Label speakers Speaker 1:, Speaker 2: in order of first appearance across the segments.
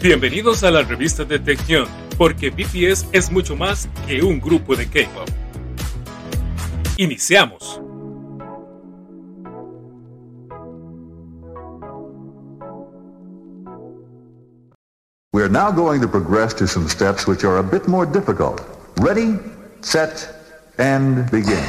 Speaker 1: Bienvenidos a la revista de Taecyeon, porque BTS es mucho más que un grupo de K-pop. Iniciamos.
Speaker 2: We are now going to progress to some steps which are a bit more difficult. Ready, set, and begin.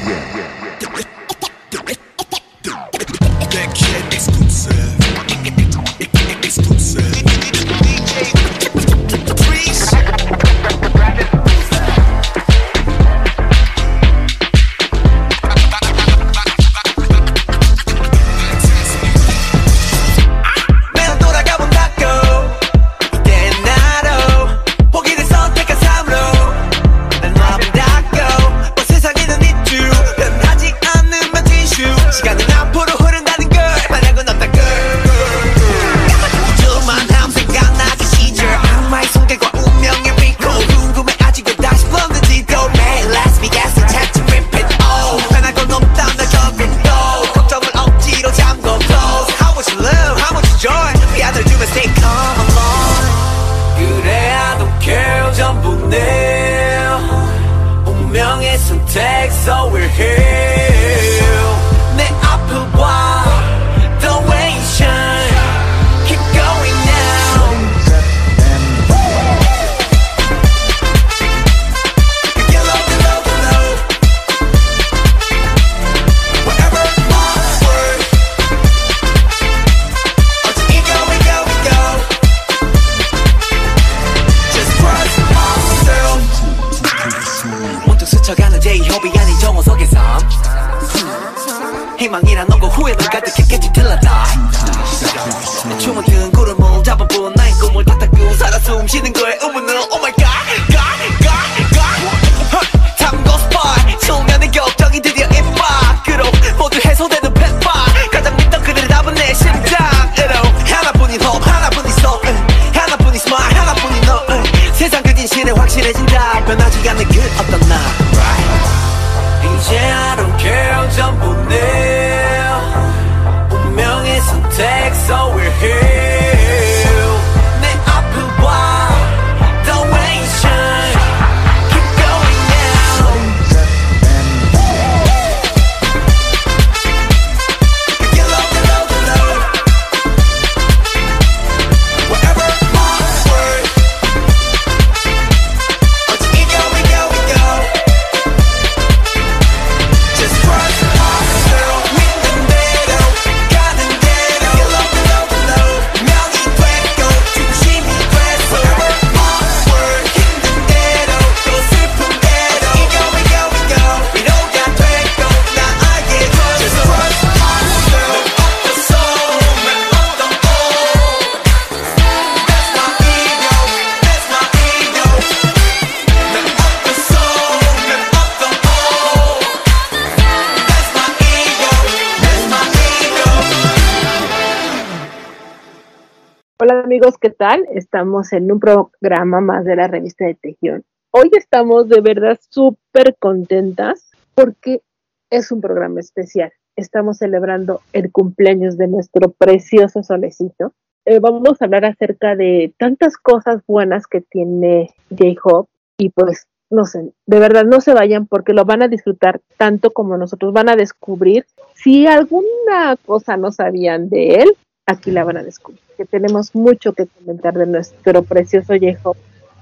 Speaker 3: Estamos en un programa más de la revista de Tejión. Hoy estamos de verdad súper contentas porque es un programa especial. Estamos celebrando el cumpleaños de nuestro precioso solecito. Eh, vamos a hablar acerca de tantas cosas buenas que tiene J-Hope y pues no sé, de verdad no se vayan porque lo van a disfrutar tanto como nosotros van a descubrir. Si alguna cosa no sabían de él, aquí la van a descubrir. Que tenemos mucho que comentar de nuestro precioso J-Hope.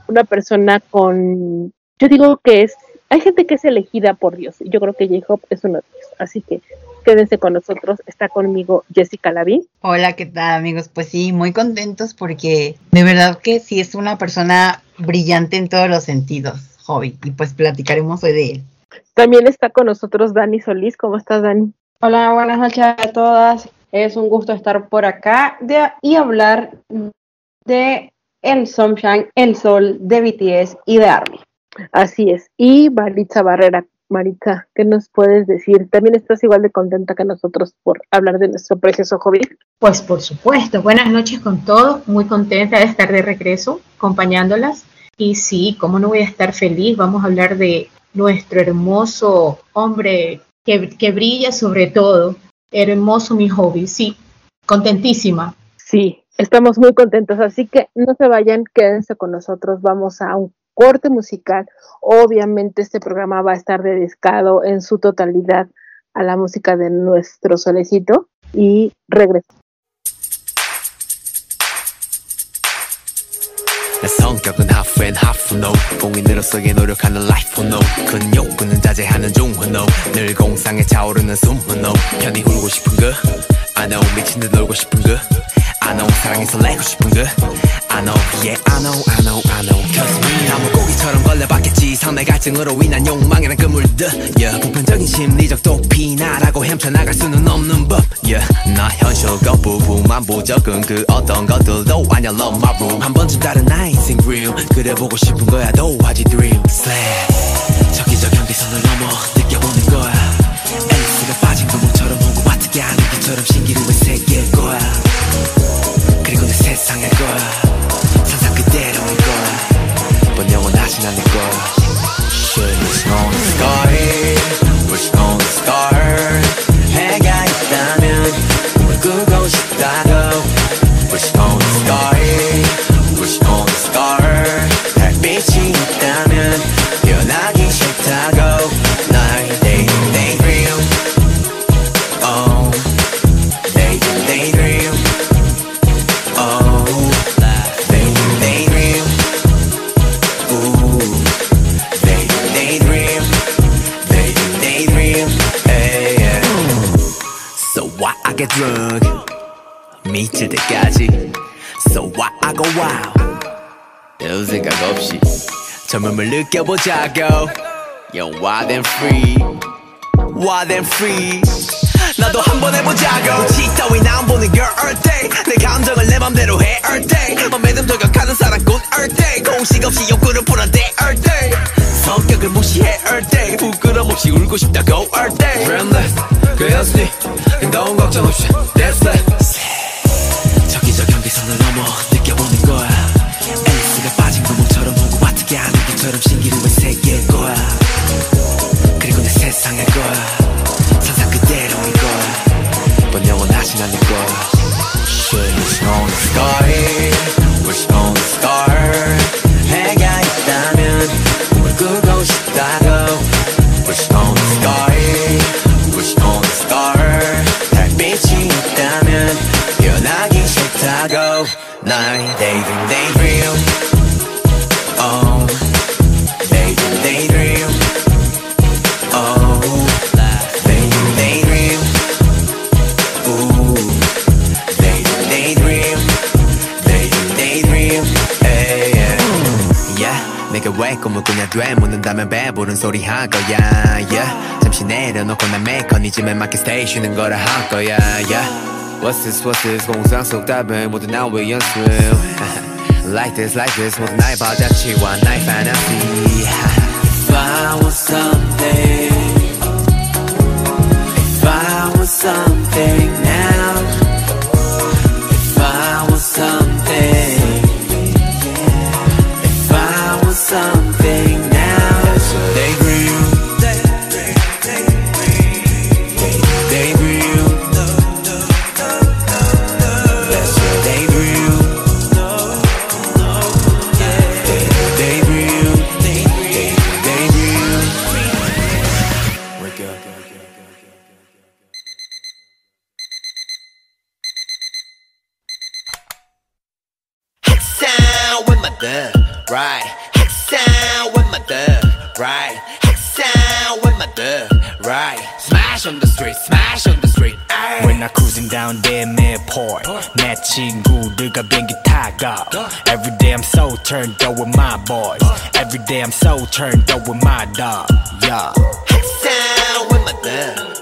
Speaker 3: Una persona con, yo digo que es, hay gente que es elegida por Dios. y Yo creo que J-Hope es uno de ellos. Así que quédense con nosotros. Está conmigo Jessica Lavín.
Speaker 4: Hola, ¿qué tal amigos? Pues sí, muy contentos porque de verdad que sí es una persona brillante en todos los sentidos, Hobby, y pues platicaremos hoy de él.
Speaker 3: También está con nosotros Dani Solís. ¿Cómo estás, Dani?
Speaker 5: Hola, buenas noches a todas. Es un gusto estar por acá de- y hablar de el Sunshine, el Sol, de BTS y de ARMY.
Speaker 3: Así es. Y Maritza Barrera. Maritza, ¿qué nos puedes decir? También estás igual de contenta que nosotros por hablar de nuestro precioso hobby.
Speaker 6: Pues por supuesto, buenas noches con todos, muy contenta de estar de regreso acompañándolas. Y sí, ¿cómo no voy a estar feliz? Vamos a hablar de nuestro hermoso hombre que, que brilla sobre todo. Hermoso mi hobby, sí, contentísima.
Speaker 3: Sí,
Speaker 7: Estamos muy contentos, así que no se vayan, quédense con nosotros, vamos a un corte musical. Obviamente este programa va a estar dedicado en su totalidad a la música de nuestro solecito y regresamos.
Speaker 2: 내 성격은 half and half no 공인으로서의 노력하는 life no 큰 욕구는 자제하는 중후 no 늘 공상에 차오르는 숨후 no 편히 울고 싶은 거 I know 미친 듯 놀고 싶은 거 I know 사랑에 설레고 싶은 거 I know. Yeah I know I know I know. Cause me 나 물고기처럼 걸려봤겠지. 상대 갈증으로 인한 욕망이란 그물들. Yeah. 보편적인 심리적 도피 나라고 헤쳐나갈 수는 없는 법. Yeah. 나 현실 거부분만 부적은 그 어떤 것들도 아냐 love my room. 한 번쯤 다른 나의 인생 real. 그래 보고 싶은 거야 도화지 dream. Slay 저기저 경계선을 넘어 느껴보는 거야. 앨리스가 빠진 구멍처럼 오고 와트게 하는 것처럼 신기루의 세계 느껴보자고. Yo, wild and free. wild and free 나도 한번 해보자고 지 따위 나안 보는 girl all day 내 감정을 내 맘대로 해 all day 맘에듬 저격하는 사랑꾼 all day 공식 없이 욕구를 풀어대 all day 성격을 무시해 all day 부끄럼 없이 울고 싶다고 all day Friendless 그였으니 너무 걱정 없이 That's it 꿈을 꾸냐 돼 묻는다면 배부른 소리 할 거야. Yeah, 잠시 내려놓고 난 메커니즘에 맞게 스테이 쉬는 거라 할 거야. Yeah, what's this, what's this? 공상 속 답은 모두 나의 연습. like this, like this 모두 나의 바자치와 나의 fantasy. If I was something If I was something Sound with my dub, right? Sound with my dub, right? Sound with my dub, right? Smash on the street, smash on the street. Ay.
Speaker 8: When I cruising down there midport 내 친구들과 비행기 타고 Every day I'm so turned up with my boys Every day I'm so turned up with my dog Yeah
Speaker 2: Sound with my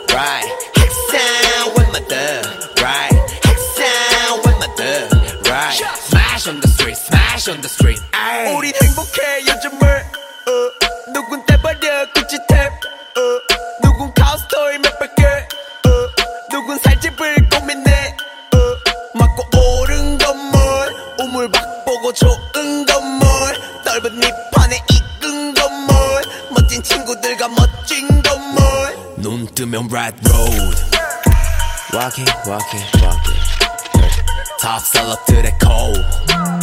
Speaker 2: Street, smash on the street. Ay. 우린 행복해 요즘을 어, 누군 떼버려 구찌 탭 어, 누군 카우스토이 몇백 개 어, 누군 살집을 고민해 어, 맞고 오른 건물 우물 박 보고 좋은 건물 넓은 밑판에 이끈 건물 멋진 친구들과 멋진 건물 눈 뜨면 right road walking walking walking
Speaker 8: top cold. Talking,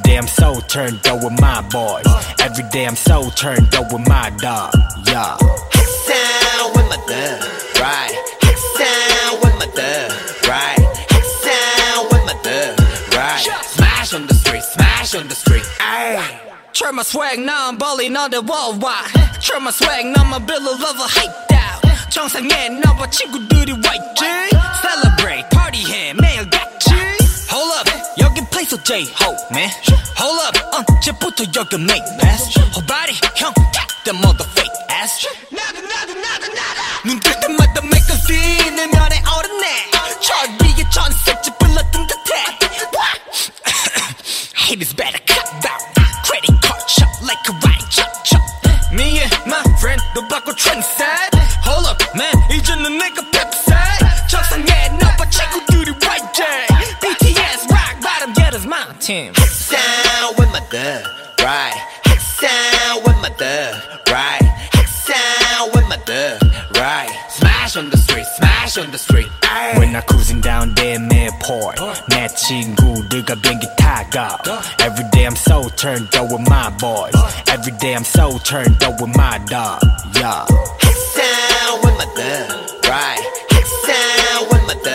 Speaker 8: I'm so turned up with my boys Every day I'm so turned up with my dog Yeah
Speaker 2: 항상 웬만들 right 항상 웬만들 right 항상 웬만들 right smash on the street smash on the street ay.
Speaker 8: Turn my swag now I'm balling on the worldwide Turn my swag now my bill level hyped out 정상에 나와 친구들이 와 있지 Celebrate party해 매일 같이 Hold up 여긴 place of J-Ho man Hold up 언제부터 여기 make pass Whole body 형 get the mother fake ass 눈뜰 때마다 magazine 면에 오르네 저 위에 전색지 불렀던 듯해 Haters better cut down Credit card shot like a right chop chop Me and my friend 너 바꿔 trendset
Speaker 2: street smash on the street ay.
Speaker 8: When I cruising down damn airport 내 친구들과 비행기 타고 Every day I'm so turned up with my boys Every day I'm so turned up with my dog Yeah
Speaker 2: 항상 웬만들 right 항상 웬만들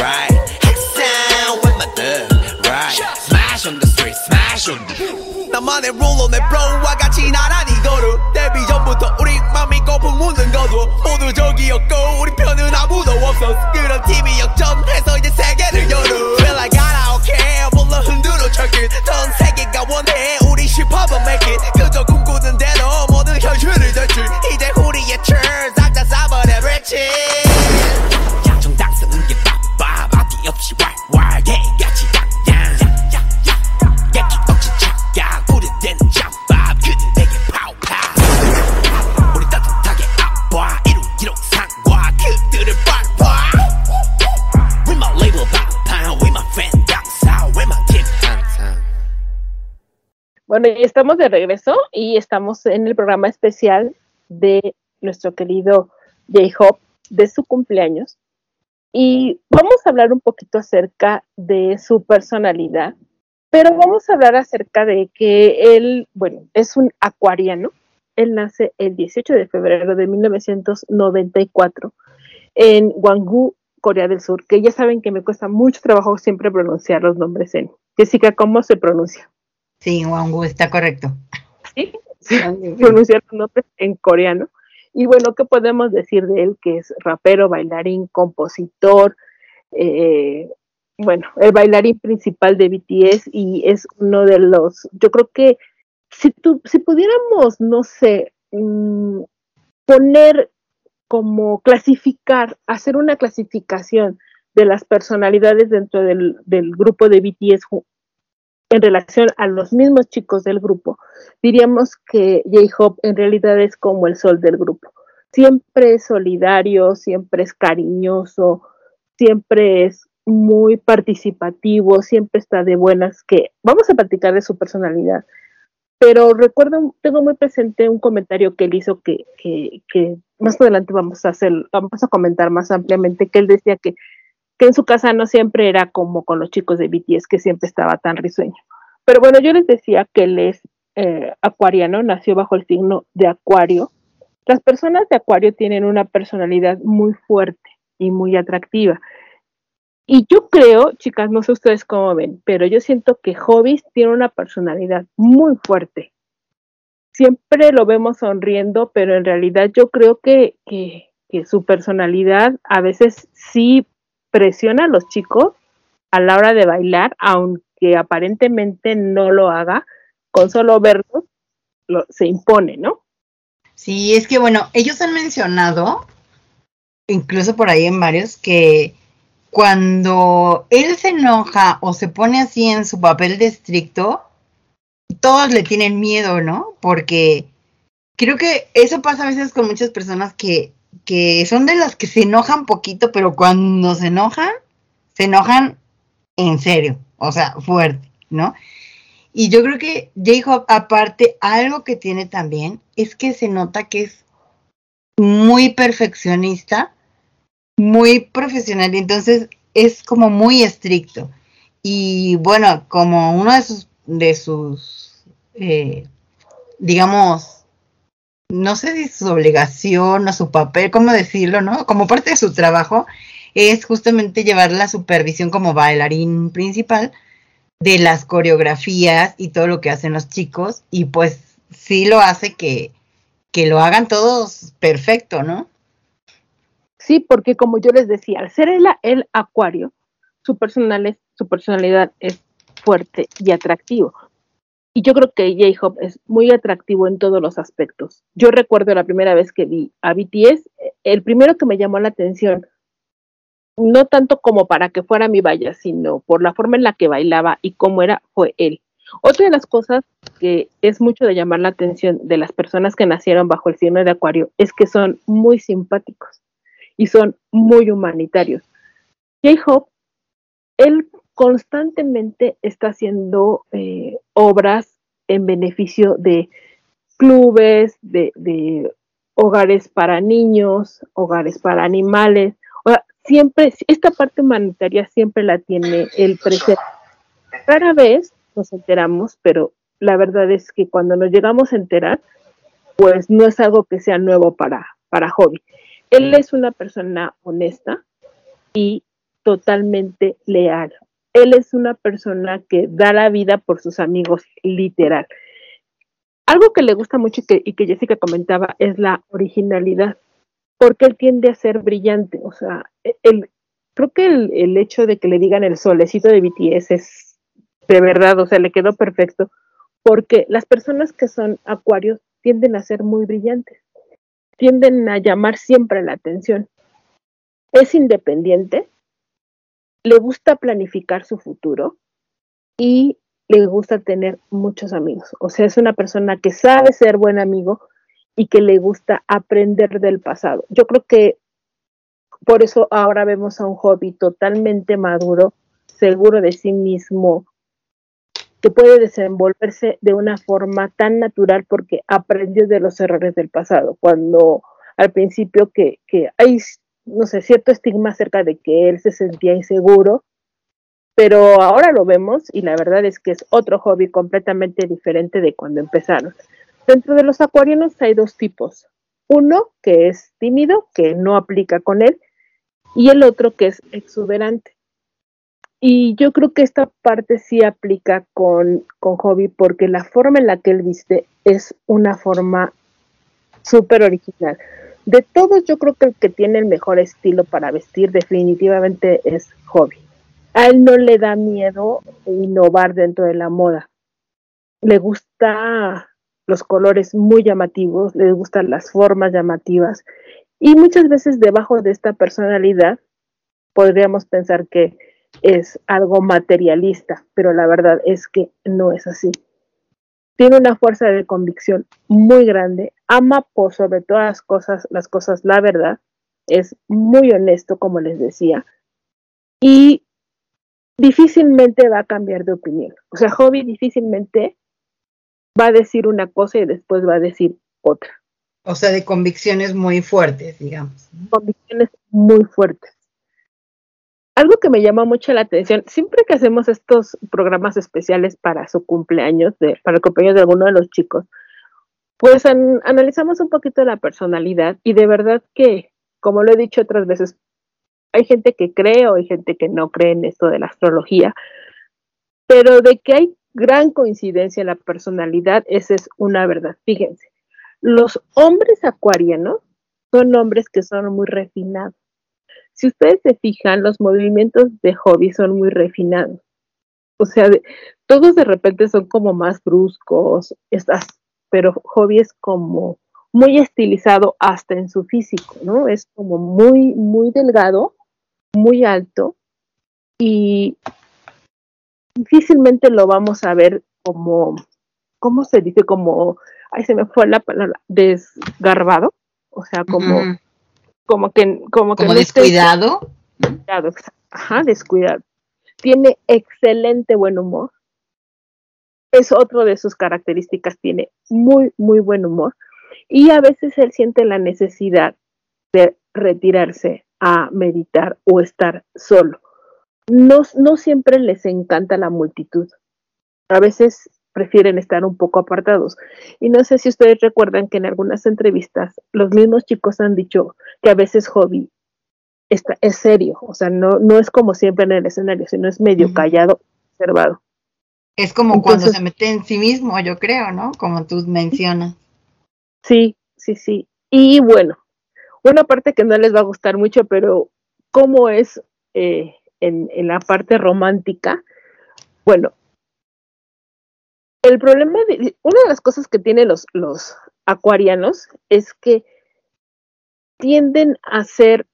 Speaker 2: right 항상 웬만들 right smash on the street smash on the 나만의 룰로 내 브로와 같이 나란히 걸어 데뷔 전부터 우리 맘이 거품 묻는 거도 모두 저기였고 우리 편은 so screwed on TV,
Speaker 3: Bueno, estamos de regreso y estamos en el programa especial de nuestro querido J-Hop de su cumpleaños. Y vamos a hablar un poquito acerca de su personalidad, pero vamos a hablar acerca de que él, bueno, es un acuariano. Él nace el 18 de febrero de 1994 en Gwangju, Corea del Sur, que ya saben que me cuesta mucho trabajo siempre pronunciar los nombres en. Jessica, ¿cómo se pronuncia?
Speaker 4: Sí, Wangu está correcto.
Speaker 3: ¿sí? pronunciar los nombres en coreano. Y bueno, ¿qué podemos decir de él? Que es rapero, bailarín, compositor, eh, bueno, el bailarín principal de BTS y es uno de los, yo creo que si, tu, si pudiéramos, no sé, mm, poner como clasificar, hacer una clasificación de las personalidades dentro del, del grupo de BTS en relación a los mismos chicos del grupo, diríamos que J-Hope en realidad es como el sol del grupo. Siempre es solidario, siempre es cariñoso, siempre es muy participativo, siempre está de buenas, que vamos a platicar de su personalidad. Pero recuerdo, tengo muy presente un comentario que él hizo que, que, que más adelante vamos a hacer, vamos a comentar más ampliamente, que él decía que que en su casa no siempre era como con los chicos de BTS, que siempre estaba tan risueño. Pero bueno, yo les decía que él es eh, acuariano, nació bajo el signo de Acuario. Las personas de Acuario tienen una personalidad muy fuerte y muy atractiva. Y yo creo, chicas, no sé ustedes cómo ven, pero yo siento que Hobbies tiene una personalidad muy fuerte. Siempre lo vemos sonriendo, pero en realidad yo creo que, que, que su personalidad a veces sí presiona a los chicos a la hora de bailar, aunque aparentemente no lo haga, con solo verlos lo, se impone, ¿no?
Speaker 4: Sí, es que bueno, ellos han mencionado, incluso por ahí en varios, que cuando él se enoja o se pone así en su papel de estricto, todos le tienen miedo, ¿no? Porque creo que eso pasa a veces con muchas personas que, que son de las que se enojan poquito, pero cuando se enojan, se enojan en serio, o sea, fuerte, ¿no? Y yo creo que J-Hope, aparte, algo que tiene también es que se nota que es muy perfeccionista, muy profesional, y entonces es como muy estricto. Y bueno, como uno de sus, de sus eh, digamos, no sé si su obligación o su papel, cómo decirlo, ¿no? Como parte de su trabajo, es justamente llevar la supervisión como bailarín principal de las coreografías y todo lo que hacen los chicos y pues sí lo hace que, que lo hagan todos perfecto, ¿no?
Speaker 3: Sí, porque como yo les decía, al ser el, el acuario, su, personal es, su personalidad es fuerte y atractivo. Y yo creo que J-Hope es muy atractivo en todos los aspectos. Yo recuerdo la primera vez que vi a BTS, el primero que me llamó la atención no tanto como para que fuera mi valla, sino por la forma en la que bailaba y cómo era, fue él. Otra de las cosas que es mucho de llamar la atención de las personas que nacieron bajo el signo de Acuario es que son muy simpáticos y son muy humanitarios. J-Hope, él constantemente está haciendo eh, obras en beneficio de clubes, de, hogares para niños, hogares para animales, siempre, esta parte humanitaria siempre la tiene el presente. Rara vez nos enteramos, pero la verdad es que cuando nos llegamos a enterar, pues no es algo que sea nuevo para, para Hobby. Él es una persona honesta y totalmente leal. Él es una persona que da la vida por sus amigos, literal. Algo que le gusta mucho y que, Jessica comentaba es la originalidad porque él tiende a ser brillante. O sea, e, el, creo que el, hecho de que le digan el solecito de BTS es de verdad, o sea, le quedó perfecto, porque las personas que son acuarios tienden a ser muy brillantes, tienden a llamar siempre la atención. Es independiente, le gusta planificar su futuro y le gusta tener muchos amigos. O sea, es una persona que sabe ser buen amigo, y que le gusta aprender del pasado. Yo creo que por eso ahora vemos a un hobby totalmente maduro, seguro de sí mismo, que puede desenvolverse de una forma tan natural porque aprendió de los errores del pasado. Cuando al principio que, que no sé, cierto estigma acerca de que él se sentía inseguro, pero ahora lo vemos y la verdad es que es otro hobby completamente diferente de cuando empezaron. Dentro de los acuarianos hay dos tipos. Uno que es tímido, que no aplica con él, y el otro que es exuberante. Y yo creo que esta parte sí aplica con, con Hobby porque la forma en la que él viste es una forma súper original. De todos, yo creo que el que tiene el mejor estilo para vestir definitivamente es Hobby. A él no le da miedo innovar dentro de la moda. Le gusta los colores muy llamativos, les gustan las formas llamativas y muchas veces debajo de esta personalidad podríamos pensar que es algo materialista, pero la verdad es que no es así. Tiene una fuerza de convicción muy grande, ama por sobre todas las cosas, las cosas, la verdad, es muy honesto, como les decía, y difícilmente va a cambiar de opinión. O sea, Hobby difícilmente va a decir una cosa y después va a decir otra.
Speaker 4: O sea, de convicciones muy fuertes, digamos.
Speaker 3: Convicciones muy fuertes. Algo que me llama mucho la atención, siempre que hacemos estos programas especiales para su cumpleaños, de, para el cumpleaños de alguno de los chicos, pues analizamos un poquito la personalidad y de verdad que, como lo he dicho otras veces, hay gente que cree o hay gente que no cree en esto de la astrología, pero de que hay gran coincidencia en la personalidad, esa es una verdad. Fíjense, los hombres acuarianos son hombres que son muy refinados. Si ustedes se fijan, los movimientos de hobby son muy refinados. O sea, todos de repente son como más bruscos, estas, pero hobby es como muy estilizado hasta en su físico, ¿no? Es como muy, muy delgado, muy alto y difícilmente lo vamos a ver como, ¿cómo se dice? Como, ay, se me fue la palabra, desgarbado, o sea, como, como que, como que no esté-
Speaker 4: descuidado.
Speaker 3: Descuidado, exa- Ajá, descuidado. Tiene excelente buen humor. Es otro de sus características, tiene muy, muy buen humor. Y a veces él siente la necesidad de retirarse a meditar o estar solo. No, no siempre les encanta la multitud. A veces prefieren estar un poco apartados. Y no sé si ustedes recuerdan que en algunas entrevistas los mismos chicos han dicho que a veces Hobby está, es serio, o sea, no, no es como siempre en el escenario, sino es medio callado, observado.
Speaker 4: Es como cuando se mete en sí mismo, yo creo, ¿no? Como tú mencionas.
Speaker 3: Sí, sí, sí. Y bueno, una parte que no les va a gustar mucho, pero cómo es eh, en, en la parte romántica, bueno, el problema de, una de las cosas que tienen los, los acuarianos es que tienden a ser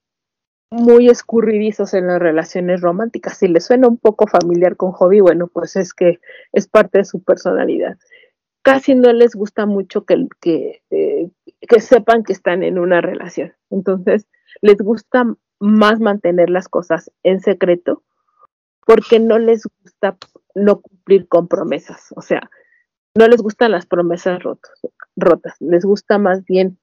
Speaker 3: muy escurridizos en las relaciones románticas. Si les suena un poco familiar con Hobby, bueno, pues es que es parte de su personalidad. Casi no les gusta mucho que, que, eh, que sepan que están en una relación. Entonces, les gusta más mantener las cosas en secreto porque no les gusta no cumplir con promesas. O sea, no les gustan las promesas rotos, rotas. Les gusta más bien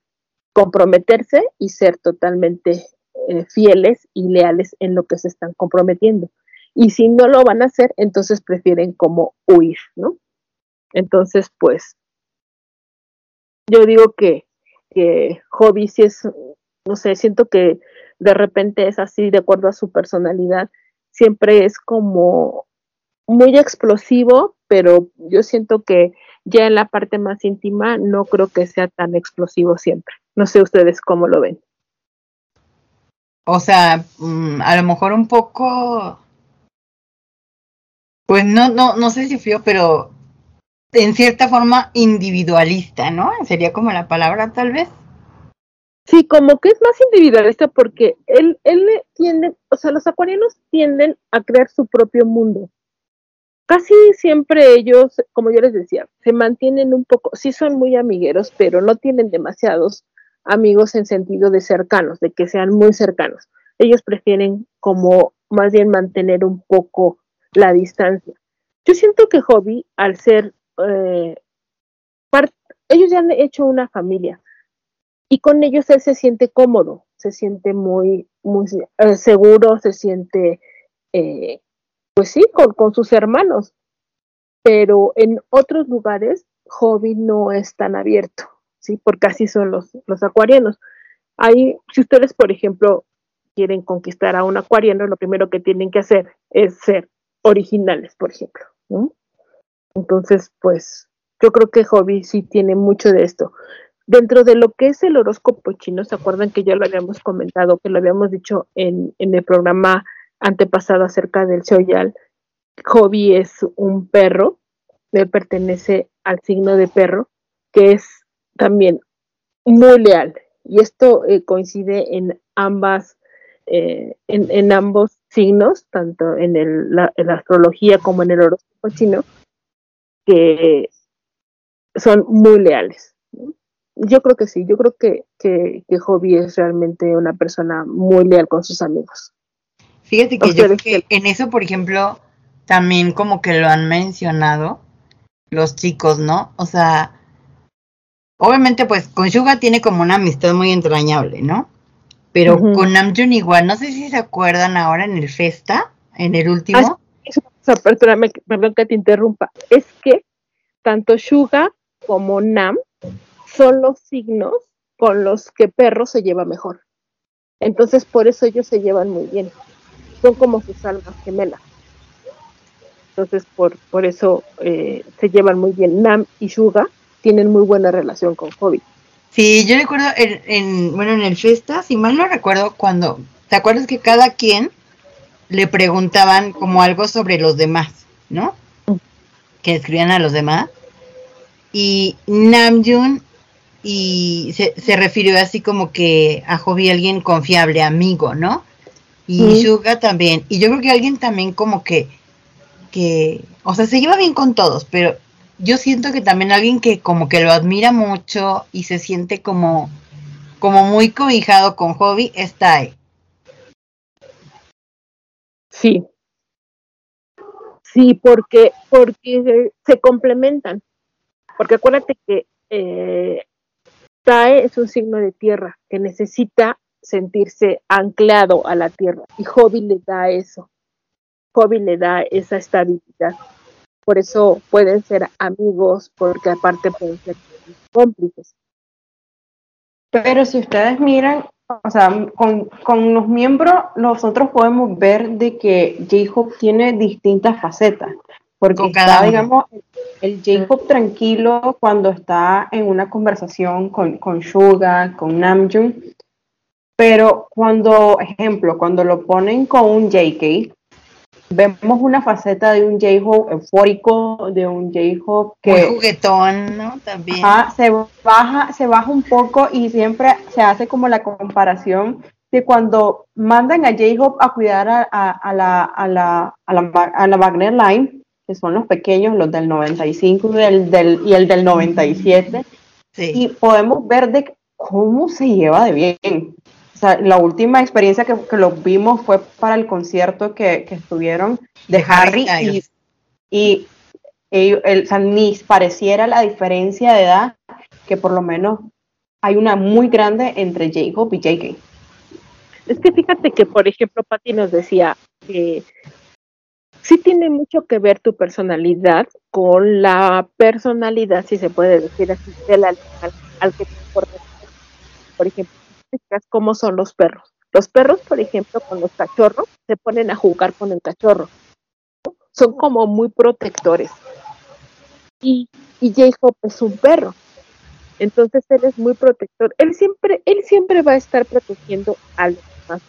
Speaker 3: comprometerse y ser totalmente eh, fieles y leales en lo que se están comprometiendo. Y si no lo van a hacer, entonces prefieren como huir, ¿no? Entonces, pues, yo digo que, que Hobby sí es, no sé, siento que de repente es así, de acuerdo a su personalidad, siempre es como muy explosivo, pero yo siento que ya en la parte más íntima no creo que sea tan explosivo siempre. No sé ustedes cómo lo ven.
Speaker 4: O sea, mm, a lo mejor un poco, pues no, no, no sé si frío, pero en cierta forma individualista, ¿no? Sería como la palabra tal vez.
Speaker 3: Sí, como que es más individualista porque él, él tiende, o sea, los acuarianos tienden a crear su propio mundo. Casi siempre ellos, como yo les decía, se mantienen un poco, sí son muy amigueros, pero no tienen demasiados amigos en sentido de cercanos, de que sean muy cercanos. Ellos prefieren como más bien mantener un poco la distancia. Yo siento que Hobby, al ser, eh, ellos ya han hecho una familia y con ellos él se siente cómodo, se siente muy, muy eh, seguro, se siente, eh, pues sí, con, con sus hermanos. Pero en otros lugares, Hobby no es tan abierto, ¿sí? Porque así son los, los acuarianos. Ahí, si ustedes, por ejemplo, quieren conquistar a un acuariano, lo primero que tienen que hacer es ser originales, por ejemplo. Entonces, pues, yo creo que Hobby sí tiene mucho de esto. Dentro de lo que es el horóscopo chino, ¿se acuerdan que ya lo habíamos comentado, que lo habíamos dicho en, en el programa antepasado acerca del Shoyal? Hobby es un perro, él pertenece al signo de perro, que es también muy leal. Y esto eh, coincide en ambas, eh, en, en, ambos signos, tanto en, el, la, en la astrología como en el horóscopo chino, que son muy leales. ¿no? Yo creo que sí, yo creo que, que, que Hobby es realmente una persona muy leal con sus amigos.
Speaker 4: Fíjate que yo creo que en eso, por ejemplo, también como que lo han mencionado los chicos, ¿no? O sea, obviamente pues con Suga tiene como una amistad muy entrañable, ¿no? Pero uh -huh. con Namjoon igual, no sé si se acuerdan ahora en el Festa, en el último.
Speaker 3: Ah, perdón, perdón que te interrumpa, es que tanto Suga como Nam son los signos con los que Perro se lleva mejor. Entonces por eso ellos se llevan muy bien. Son como sus almas gemelas. Entonces, por, por eso eh, se llevan muy bien. Nam y Suga tienen muy buena relación con Hobby.
Speaker 4: Sí, yo recuerdo, en, en, bueno, en el Festa, si mal no recuerdo, cuando, ¿te acuerdas que cada quien le preguntaban como algo sobre los demás, ¿no? Que escribían a los demás. Y Namjoon y se, se refirió así como que a Hobby alguien confiable, amigo, ¿no? Y
Speaker 7: Sí.
Speaker 4: Suga también. Y yo creo que alguien también como que, que, o sea, se lleva bien con todos, pero yo siento que también alguien que como que lo admira mucho y se siente como, como muy cobijado con Hobby es Tai.
Speaker 7: Sí. Sí, porque, porque se, complementan. Porque acuérdate que eh, Tae es un signo de tierra que necesita sentirse anclado a la tierra y Hobby le da eso. Hobby le da esa estabilidad. Por eso pueden ser amigos, porque aparte pueden ser cómplices.
Speaker 5: Pero si ustedes miran, o sea, con, con los miembros, nosotros podemos ver de que J-Hope tiene distintas facetas. Porque
Speaker 4: Con cada
Speaker 5: está, digamos, el J-Hope tranquilo cuando está en una conversación con, con Suga, con Namjoon. Pero cuando, ejemplo, cuando lo ponen con un JK, vemos una faceta de un J-Hope eufórico, de un J-Hope
Speaker 4: Muy
Speaker 5: que
Speaker 4: juguetón, ¿no? También.
Speaker 5: Ajá, se baja, se baja un poco y siempre se hace como la comparación de cuando mandan a J-Hope a cuidar a, a- a la, a, la, a, la, a la Wagner Line, que son los pequeños, los del 95 y el del, y el del 97,
Speaker 4: Sí.
Speaker 5: y podemos ver de cómo se lleva de bien. O sea, la última experiencia que, que los vimos fue para el concierto que, que estuvieron de
Speaker 4: De Harry
Speaker 5: Harry y, y el, o sea, ni pareciera la diferencia de edad que por lo menos hay una muy grande entre Jacob y JK.
Speaker 7: Es que fíjate que, por ejemplo, Patti nos decía que sí tiene mucho que ver tu personalidad con la personalidad, si se puede decir así, del animal al que te importa. Por ejemplo, cómo son los perros. Los perros, por ejemplo, con los cachorros, se ponen a jugar con el cachorro. Son como muy protectores. Y, y J-Hope es un perro. Entonces él es muy protector. Él siempre, él siempre va a estar protegiendo a los demás.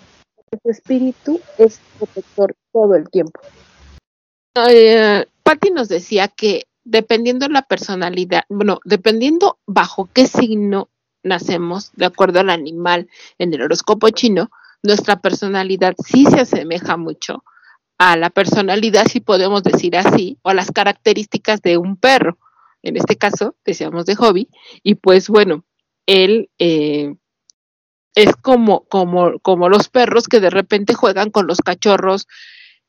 Speaker 7: Su espíritu es protector todo el tiempo.
Speaker 3: Eh, Patty nos decía que dependiendo la personalidad, bueno, dependiendo bajo qué signo nacemos, de acuerdo al animal en el horóscopo chino, nuestra personalidad sí se asemeja mucho a la personalidad, si podemos decir así, o a las características de un perro. En este caso, decíamos de hobby, y pues bueno, él eh, es como, como, como los perros que de repente juegan con los cachorros,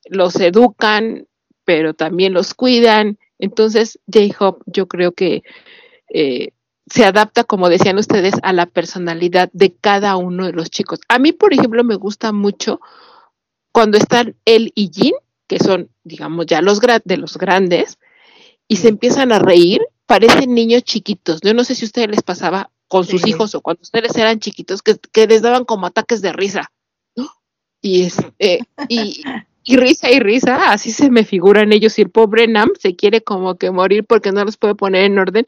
Speaker 3: los educan, pero también los cuidan. Entonces, J-Hop yo creo que eh, se adapta, como decían ustedes, a la personalidad de cada uno de los chicos. A mí, por ejemplo, me gusta mucho cuando están él y Jin, que son, digamos, ya los de los grandes, y se empiezan a reír, parecen niños chiquitos. Yo no sé si a ustedes les pasaba con sus
Speaker 4: Sí.
Speaker 3: hijos o cuando ustedes eran chiquitos, que, que les daban como ataques de risa. ¿no? Y, este, y, y risa y risa, así se me figuran ellos. Y el pobre Nam se quiere como que morir porque no los puede poner en orden.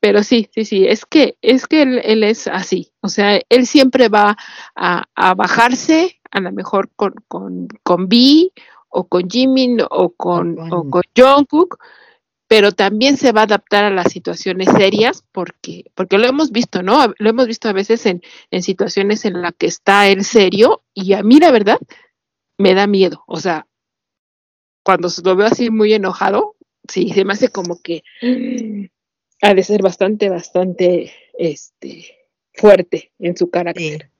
Speaker 3: Pero sí, sí, sí, es que, es que él, él es así. O sea, él siempre va a, a bajarse, a lo mejor con, con, con B o con Jimin o con, o con Jungkook, pero también se va a adaptar a las situaciones serias porque, porque lo hemos visto, ¿no? Lo hemos visto a veces en, en situaciones en las que está él serio y a mí la verdad me da miedo. O sea, cuando lo veo así muy enojado, sí, se me hace como que ha de ser bastante, bastante este, fuerte en su carácter.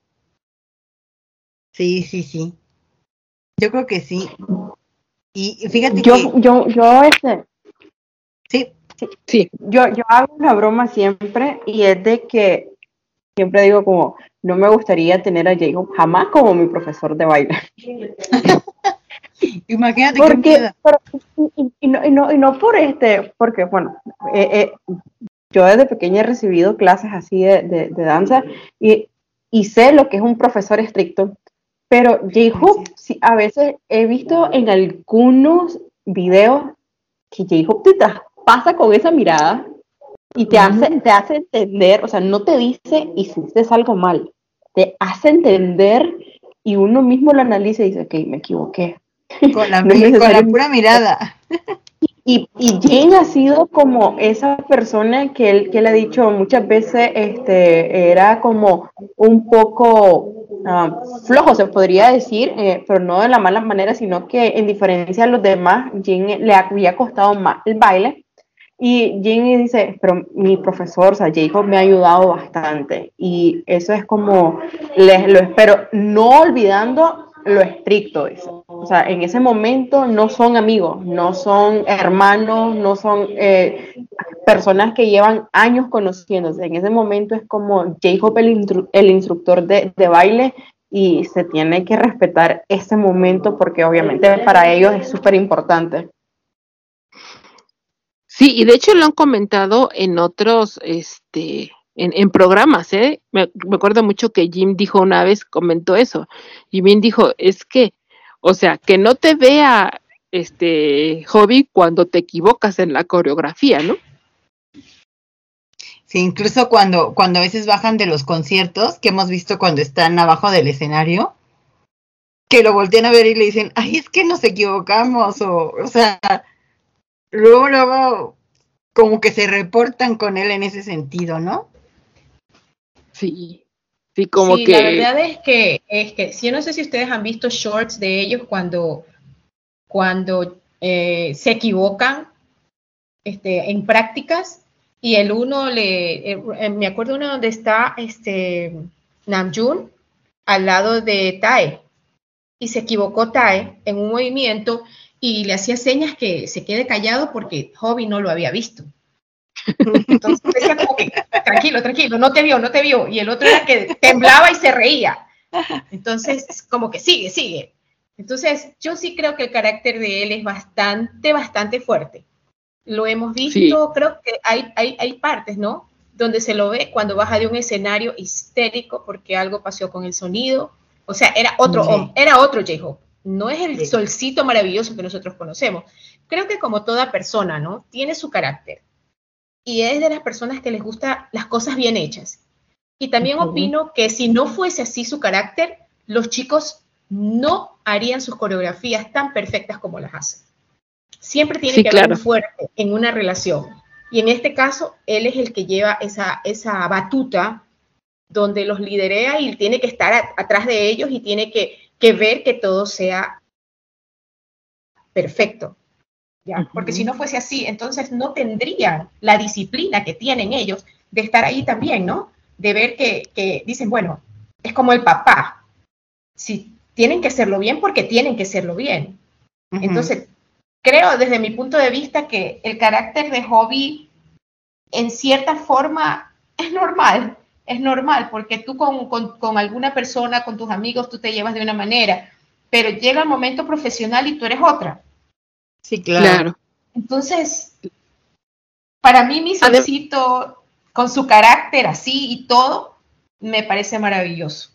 Speaker 4: Sí, sí, sí. Yo creo que sí. Y fíjate
Speaker 5: Yo,
Speaker 4: que
Speaker 5: yo, yo, este,
Speaker 4: sí,
Speaker 3: Sí,
Speaker 5: yo, yo hago una broma siempre y es de que siempre digo como, no me gustaría tener a Jacob jamás como mi profesor de baile.
Speaker 4: imagínate
Speaker 5: Porque, pero- y, no, y, no, y no por este, porque bueno, eh, eh, yo desde pequeña he recibido clases así de, de- de danza y, y sé lo que es un profesor estricto, pero J-Hope sí, a veces he visto en algunos videos que J-Hope te pasa con esa mirada y te hace, te hace entender, o sea, no te dice hiciste algo mal, te hace entender y uno mismo lo analiza y dice, ok, me equivoqué.
Speaker 4: Con la,
Speaker 5: no
Speaker 4: con la pura mirada.
Speaker 5: Y, y Jane ha sido como esa persona que él, que él ha dicho muchas veces, este, era como un poco ah, flojo, se podría decir, eh, pero no de la mala manera, sino que en diferencia a los demás, Jane le había costado más el baile. Y Jane dice, pero mi profesor, o sea, Jacob me ha ayudado bastante. Y eso es como, les lo espero, no olvidando lo estricto eso. O sea, en ese momento no son amigos, no son hermanos, no son eh, personas que llevan años conociéndose. En ese momento es como Jacob el, el instructor de, de, baile y se tiene que respetar ese momento porque obviamente para ellos es súper importante.
Speaker 3: Sí, y de hecho lo han comentado en otros, este, en, en programas, ¿eh? Me, me, acuerdo mucho que Jim dijo una vez, comentó eso. Jim dijo, es que, o sea, que no te vea este hobby cuando te equivocas en la coreografía, ¿no?
Speaker 4: Sí, incluso cuando, cuando a veces bajan de los conciertos, que hemos visto cuando están abajo del escenario, que lo voltean a ver y le dicen, ay, es que nos equivocamos, o, o sea, luego, luego, como que se reportan con él en ese sentido, ¿no?
Speaker 3: Sí, sí, como
Speaker 6: sí,
Speaker 3: que...
Speaker 6: La verdad es que, es que, si yo no sé si ustedes han visto shorts de ellos cuando, cuando eh, se equivocan este, en prácticas y el uno le, eh, me acuerdo uno donde está este Namjoon al lado de Tae y se equivocó Tae en un movimiento y le hacía señas que se quede callado porque Hobby no lo había visto. Entonces decía tranquilo, tranquilo, no te vio, no te vio. Y el otro era que temblaba y se reía. Entonces, como que sigue, sigue. Entonces, yo sí creo que el carácter de él es bastante, bastante fuerte. Lo hemos visto, sí. creo que hay, hay, hay partes, ¿no? Donde se lo ve cuando baja de un escenario histérico porque algo pasó con el sonido. O sea, era otro, sí. era otro J-Hope. No es el sí. solcito maravilloso que nosotros conocemos. Creo que como toda persona, ¿no? Tiene su carácter y es de las personas que les gusta las cosas bien hechas. Y también uh -huh. opino que si no fuese así su carácter, los chicos no harían sus coreografías tan perfectas como las hacen. Siempre tiene sí, que haber claro. un fuerte en una relación. Y en este caso, él es el que lleva esa, esa batuta donde los liderea y tiene que estar a, atrás de ellos y tiene que, que ver que todo sea perfecto. ¿Ya? Uh -huh. Porque si no fuese así, entonces no tendrían la disciplina que tienen ellos de estar ahí también, ¿no? De ver que, que dicen, bueno, es como el papá. Si tienen que hacerlo bien porque tienen que hacerlo bien. Uh -huh. Entonces, creo desde mi punto de vista que el carácter de hobby en cierta forma es normal, es normal, porque tú con, con, con, alguna persona, con tus amigos, tú te llevas de una manera, pero llega el momento profesional y tú eres otra.
Speaker 4: Sí, claro. claro.
Speaker 6: Entonces, para mí mi solcito, con su carácter así y todo, me parece maravilloso.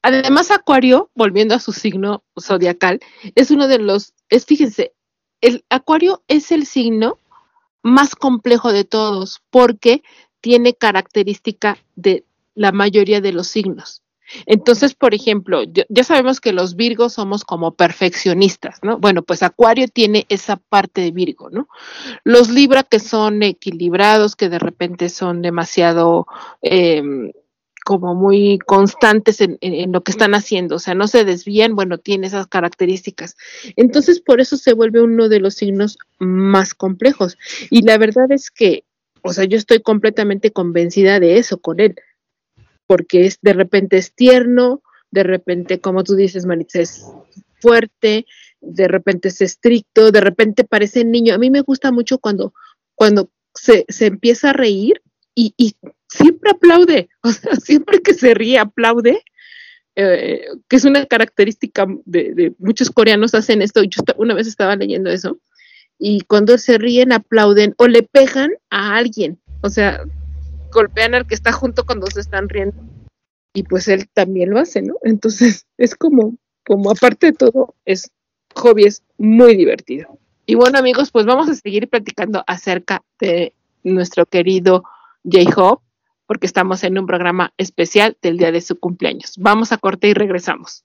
Speaker 3: Además, Acuario, volviendo a su signo zodiacal, es uno de los, es fíjense, el Acuario es el signo más complejo de todos porque tiene característica de la mayoría de los signos. Entonces, por ejemplo, ya sabemos que los Virgos somos como perfeccionistas, ¿no? Bueno, pues Acuario tiene esa parte de Virgo, ¿no? Los Libra que son equilibrados, que de repente son demasiado eh, como muy constantes en, en, en, lo que están haciendo, o sea, no se desvían, bueno, tiene esas características. Entonces, por eso se vuelve uno de los signos más complejos. Y la verdad es que, o sea, yo estoy completamente convencida de eso con él, porque es de repente es tierno, de repente, como tú dices, Maritza, es fuerte, de repente es estricto, de repente parece niño. A mí me gusta mucho cuando, cuando se, se empieza a reír y, y siempre aplaude, o sea, siempre que se ríe aplaude, eh, que es una característica de, muchos coreanos hacen esto, yo una vez estaba leyendo eso, y cuando se ríen aplauden o le pegan a alguien, o sea, golpean al que está junto cuando se están riendo, y pues él también lo hace, ¿no? Entonces es como, como aparte de todo, es hobby, es muy divertido. Y bueno amigos, pues vamos a seguir platicando acerca de nuestro querido J-Hope, porque estamos en un programa especial del día de su cumpleaños. Vamos a corte y regresamos.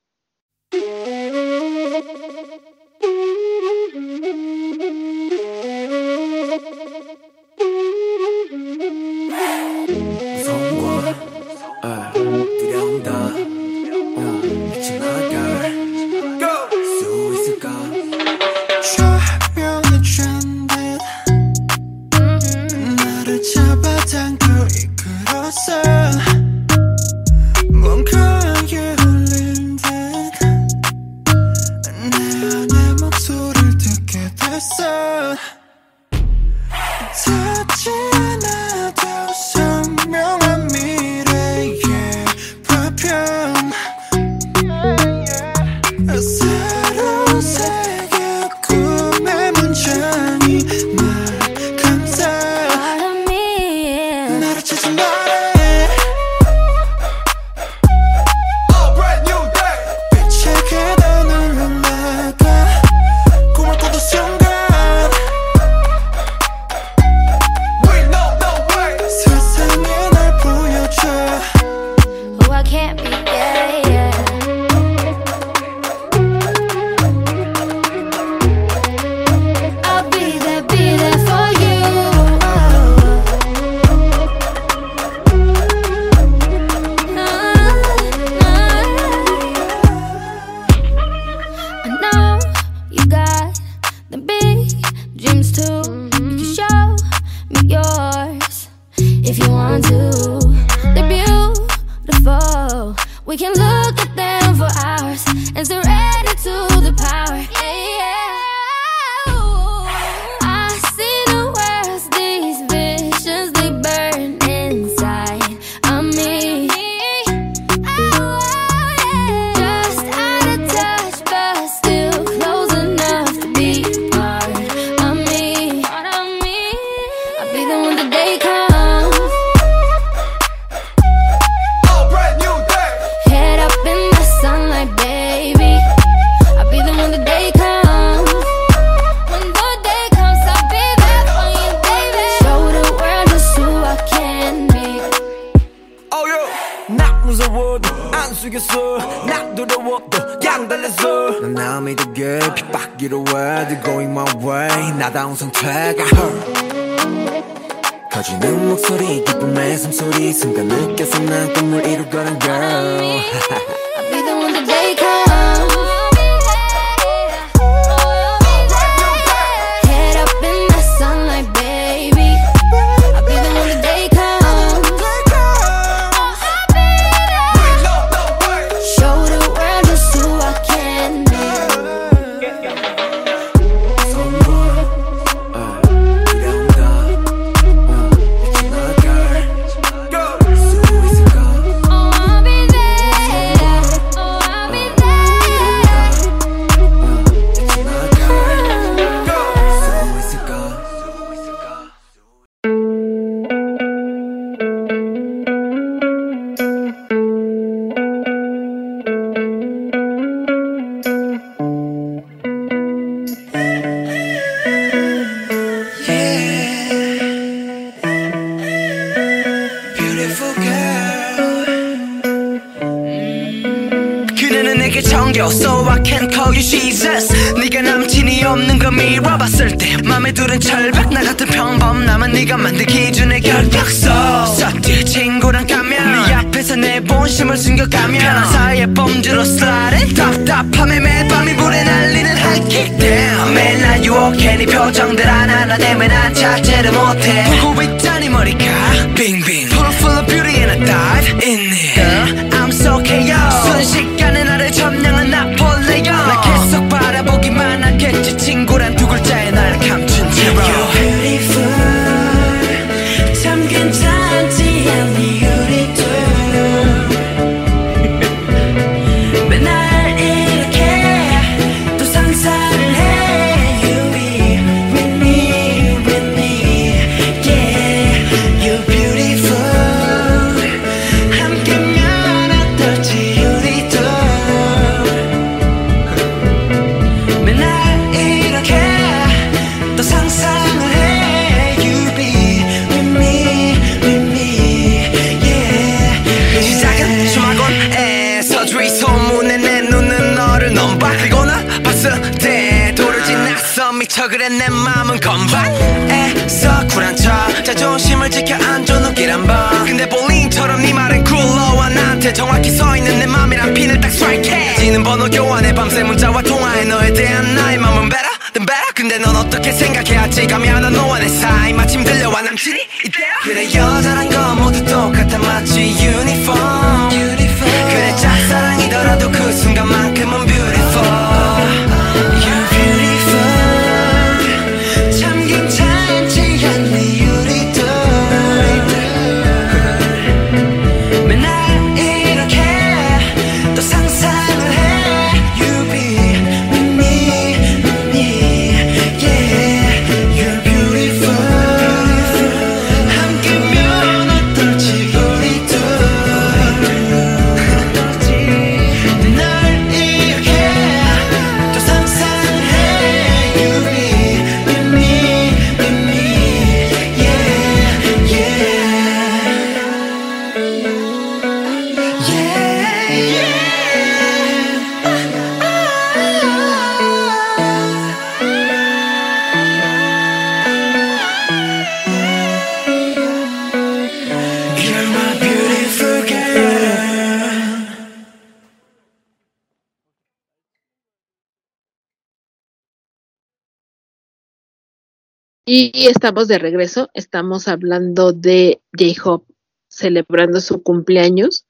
Speaker 3: Y estamos de regreso, estamos hablando de J-Hop celebrando su cumpleaños.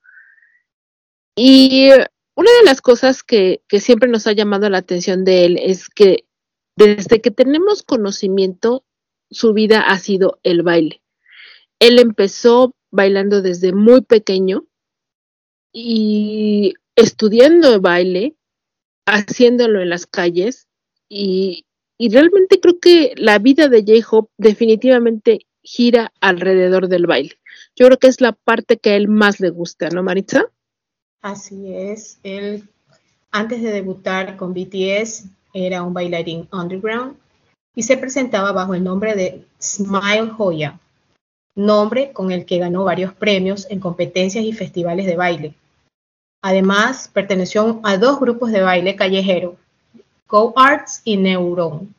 Speaker 3: Y una de las cosas que, que, siempre nos ha llamado la atención de él es que desde que tenemos conocimiento, su vida ha sido el baile. Él empezó bailando desde muy pequeño y estudiando baile, haciéndolo en las calles y, y realmente creo que la vida de J-Hope definitivamente gira alrededor del baile. Yo creo que es la parte que a él más le gusta, ¿no, Maritza?
Speaker 6: Así es. Él, antes de debutar con BTS, era un bailarín underground y se presentaba bajo el nombre de Smile Hoya, nombre con el que ganó varios premios en competencias y festivales de baile. Además, perteneció a dos grupos de baile callejero, Co-Arts y Neuron.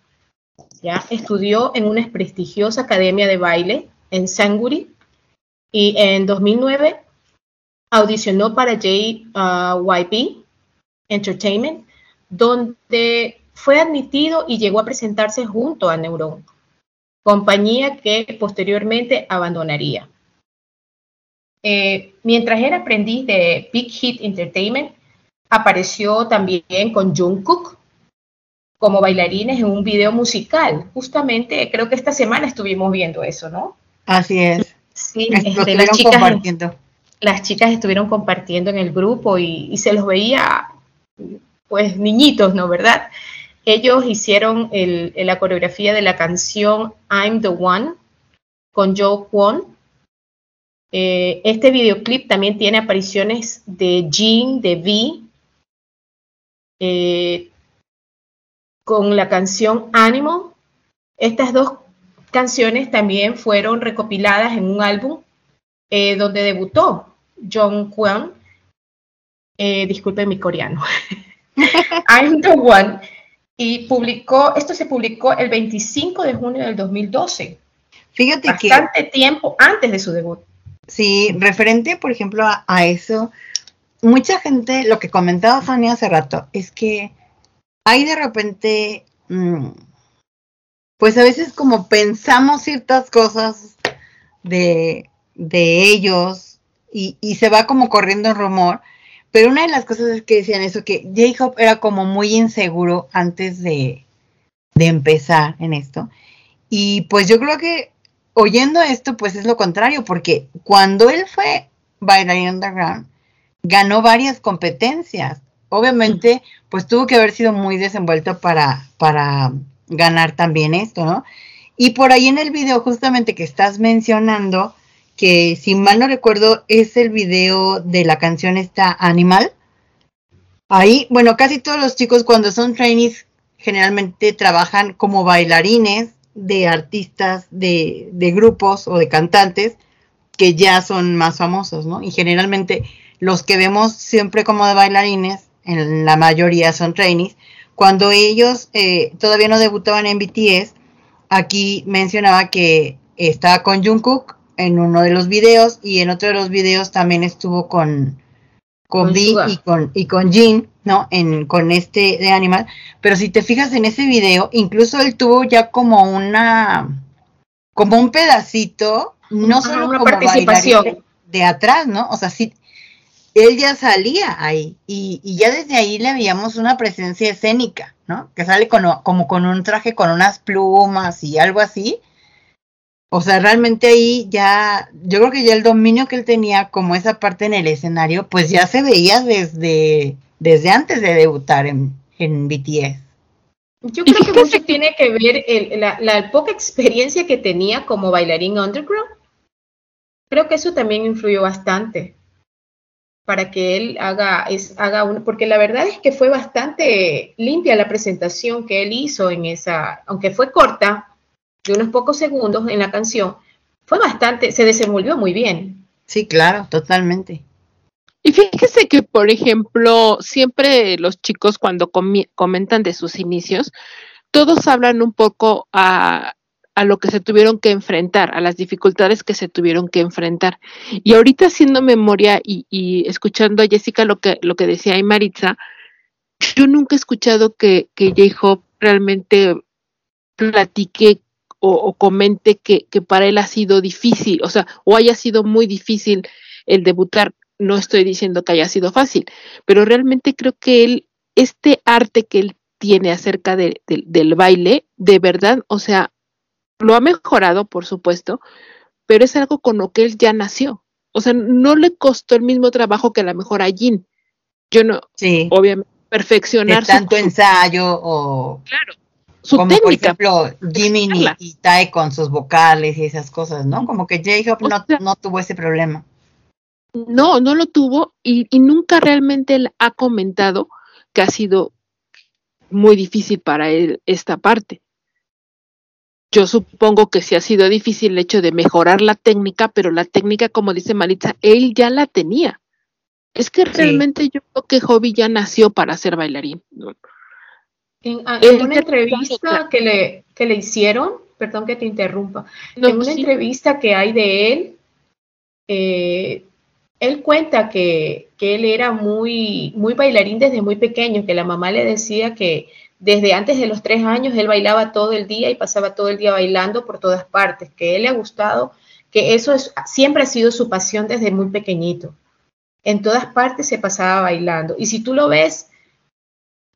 Speaker 6: ¿ya? Estudió en una prestigiosa academia de baile en Sanguri y en 2009 audicionó para JYP Entertainment, donde fue admitido y llegó a presentarse junto a Neuron, compañía que posteriormente abandonaría. Eh, mientras era aprendiz de Big Hit Entertainment, apareció también con Jungkook como bailarines en un video musical. Justamente creo que esta semana estuvimos viendo eso, ¿no?
Speaker 4: Así es.
Speaker 6: Sí, este, las, chicas,
Speaker 4: compartiendo.
Speaker 6: las chicas estuvieron compartiendo en el grupo y, y se los veía, pues, niñitos, ¿no? ¿Verdad? Ellos hicieron el- la coreografía de la canción I'm the One con Joe Kwon. Eh, este videoclip también tiene apariciones de Jin, de V, eh, con la canción Animal. Estas dos canciones también fueron recopiladas en un álbum eh, donde debutó John Kwon. Eh, disculpen mi coreano. I'm the One. Y publicó, esto se publicó el 25 de junio del 2012,
Speaker 4: Fíjate que
Speaker 6: bastante tiempo antes de su debut.
Speaker 4: Sí, referente, por ejemplo, a, a eso, mucha gente, lo que comentaba Fanny hace rato, es que hay de repente, mm, pues a veces como pensamos ciertas cosas de, de ellos y, y se va como corriendo el rumor, pero una de las cosas es que decían eso, que J-Hope era como muy inseguro antes de, de empezar en esto. Y pues yo creo que oyendo esto, pues es lo contrario, porque cuando él fue bailarín underground, ganó varias competencias. Obviamente, pues tuvo que haber sido muy desenvuelto para, para ganar también esto, ¿no? Y por ahí en el video justamente que estás mencionando, que si mal no recuerdo es el video de la canción esta Animal. Ahí, bueno, casi todos los chicos cuando son trainees generalmente trabajan como bailarines de artistas, de, de grupos o de cantantes que ya son más famosos, ¿no? Y generalmente los que vemos siempre como de bailarines, en la mayoría son trainees, cuando ellos eh, todavía no debutaban en BTS, aquí mencionaba que estaba con Jungkook en uno de los videos y en otro de los videos también estuvo con con
Speaker 6: Con Suga.
Speaker 4: y con y con Jin, ¿no? En con este de Animal, pero si te fijas en ese video, incluso él tuvo ya como una como un pedacito, no
Speaker 6: Ajá,
Speaker 4: solo
Speaker 6: una
Speaker 4: como
Speaker 6: participación.
Speaker 4: de atrás, ¿no? O sea, sí él ya salía ahí y, y ya desde ahí le veíamos una presencia escénica, ¿no? Que sale con, como con un traje con unas plumas y algo así. O sea, realmente ahí ya, yo creo que ya el dominio que él tenía como esa parte en el escenario, pues ya se veía desde, desde antes de debutar en, en BTS.
Speaker 6: Yo creo que mucho tiene que ver el- la, la poca experiencia que tenía como bailarín underground. Creo que eso también influyó bastante para que él haga, es, haga un, porque la verdad es que fue bastante limpia la presentación que él hizo en esa, aunque fue corta, de unos pocos segundos en la canción, fue bastante, se desenvolvió muy bien.
Speaker 4: Sí, claro, totalmente.
Speaker 3: Y fíjese que, por ejemplo, siempre los chicos cuando comi- comentan de sus inicios, todos hablan un poco a, a lo que se tuvieron que enfrentar, a las dificultades que se tuvieron que enfrentar. Y ahorita haciendo memoria y, escuchando a Jessica lo que, lo que decía y Maritza, yo nunca he escuchado que, que J-Hope realmente platique o, comente que, que para él ha sido difícil, o sea, o haya sido muy difícil el debutar. No estoy diciendo que haya sido fácil, pero realmente creo que él, este arte que él tiene acerca de- del baile, de verdad, o sea, lo ha mejorado, por supuesto, pero es algo con lo que él ya nació. O sea, no le costó el mismo trabajo que a lo mejor a Jin. Yo no,
Speaker 4: Sí.
Speaker 3: obviamente,
Speaker 4: De
Speaker 3: perfeccionar su-
Speaker 4: tanto
Speaker 3: su,
Speaker 4: ensayo o
Speaker 3: claro, su
Speaker 4: como
Speaker 3: técnica.
Speaker 4: por ejemplo Jimmy y, con sus vocales y esas cosas, ¿no? Como que J-Hope
Speaker 3: O
Speaker 4: no,
Speaker 3: sea-
Speaker 4: no tuvo ese problema.
Speaker 3: No, no lo tuvo y, y nunca realmente él ha comentado que ha sido muy difícil para él esta parte. Yo supongo que sí ha sido difícil el hecho de mejorar la técnica, pero la técnica, como dice Maritza, él ya la tenía. Es que realmente yo creo que Hobby ya nació para ser bailarín.
Speaker 6: En, a-
Speaker 3: El
Speaker 6: en una entrevista que le, que le hicieron, perdón que te interrumpa,
Speaker 3: No,
Speaker 6: en una
Speaker 3: sí.
Speaker 6: entrevista que hay de él, eh, él cuenta que, que él era muy, muy bailarín desde muy pequeño, que la mamá le decía que desde antes de los tres años él bailaba todo el día y pasaba todo el día bailando por todas partes, que él le ha gustado, que eso es, siempre ha sido su pasión desde muy pequeñito. En todas partes se pasaba bailando. Y si tú lo ves,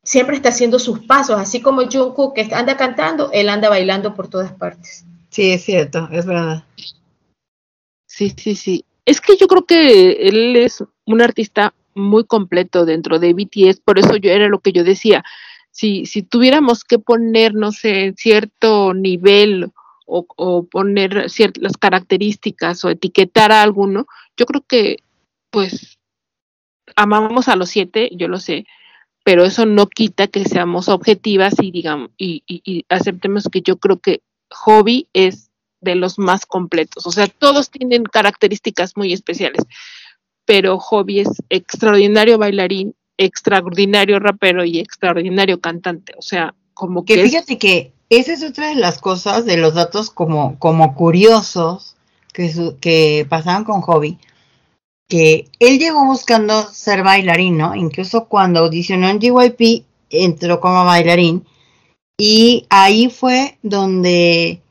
Speaker 6: siempre está haciendo sus pasos, así como Jungkook que anda cantando, él anda bailando por todas partes.
Speaker 4: Sí, es cierto, es verdad.
Speaker 3: Sí, sí, sí. Es que yo creo que él es un artista muy completo dentro de BTS, por eso yo era lo que yo decía. Si, si tuviéramos que poner, no sé, cierto nivel o, o poner ciertas características o etiquetar a alguno, yo creo que, pues, amamos a los siete, yo lo sé, pero eso no quita que seamos objetivas y digamos, y, y- y aceptemos que yo creo que Hobby es de los más completos. O sea, todos tienen características muy especiales, pero Hobby es extraordinario bailarín, extraordinario rapero y extraordinario cantante. O sea, como que,
Speaker 4: Que
Speaker 3: es-
Speaker 4: fíjate que esa es otra de las cosas, de los datos como, como curiosos que, su- que pasaban con Hobby, que él llegó buscando ser bailarín, ¿no? Incluso cuando audicionó en JYP, entró como bailarín, y ahí fue donde,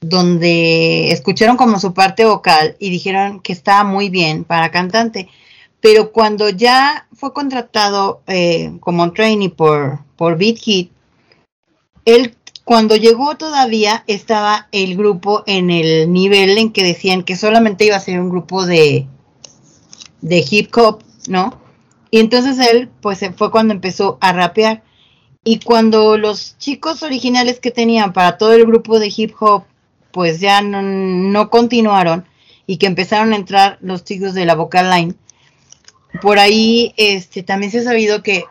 Speaker 4: donde escucharon como su parte vocal y dijeron que estaba muy bien para cantante. Pero cuando ya fue contratado eh, como trainee por, por Beat Hit, él cuando llegó todavía estaba el grupo en el nivel en que decían que solamente iba a ser un grupo de, de hip hop, ¿no? Y entonces él, pues fue cuando empezó a rapear. Y cuando los chicos originales que tenían para todo el grupo de hip hop, pues ya no, no continuaron y que empezaron a entrar los chicos de la vocal line, por ahí este también se ha sabido que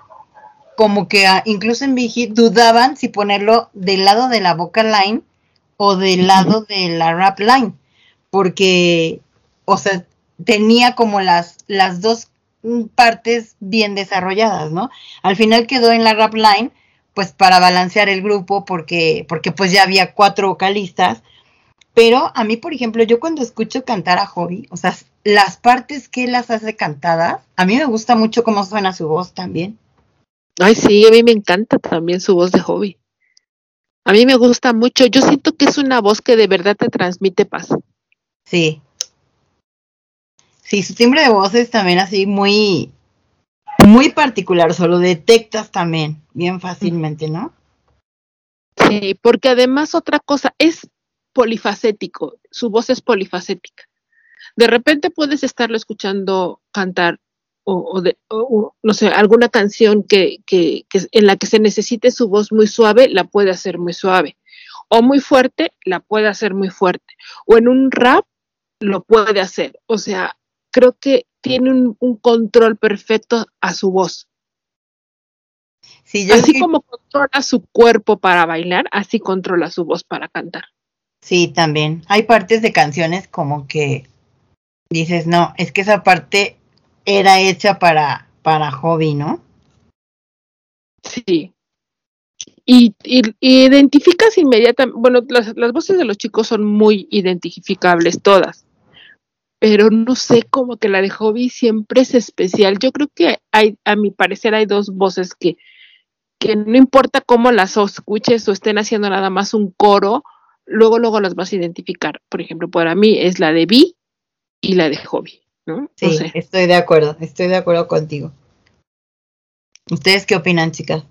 Speaker 4: como que ah, incluso en Big Hit dudaban si ponerlo del lado de la vocal line o del lado de la rap line, porque, o sea, tenía como las, las dos partes bien desarrolladas, ¿no? Al final quedó en la rap line, pues para balancear el grupo, porque, porque pues ya había cuatro vocalistas, pero a mí, por ejemplo, yo cuando escucho cantar a Hobby, o sea, las partes que las hace cantadas, a mí me gusta mucho cómo suena su voz también.
Speaker 3: ay, sí, a mí me encanta también su voz de Hobby. A mí me gusta mucho. Yo siento que es una voz que de verdad te transmite paz.
Speaker 4: Sí. Sí, su timbre de voz es también así muy, muy particular, o sea, lo detectas también bien fácilmente, ¿no?
Speaker 3: Sí, porque además otra cosa es polifacético, su voz es polifacética. De repente puedes estarlo escuchando cantar o, o de, o- no sé, alguna canción que, que, que en la que se necesite su voz muy suave, la puede hacer muy suave. O muy fuerte, la puede hacer muy fuerte. O en un rap, lo puede hacer. O sea, creo que tiene un, un control perfecto a su voz.
Speaker 4: Sí, yo
Speaker 3: Así
Speaker 4: sí-
Speaker 3: como controla su cuerpo para bailar, así controla su voz para cantar.
Speaker 4: Sí, también. Hay partes de canciones como que dices, no, es que esa parte era hecha para, para hobby, ¿no?
Speaker 3: Sí. Y, y- identificas inmediatamente, bueno, las, las voces de los chicos son muy identificables todas, pero no sé, como que la de Hobby siempre es especial. Yo creo que hay, a mi parecer, hay dos voces que, que no importa cómo las escuches o estén haciendo nada más un coro, luego, luego las vas a identificar. Por ejemplo, para mí es la de Vi y la de Hobby, ¿no?
Speaker 4: Sí,
Speaker 3: No sé.
Speaker 4: estoy de acuerdo, estoy de acuerdo contigo. ¿Ustedes qué opinan, chicas?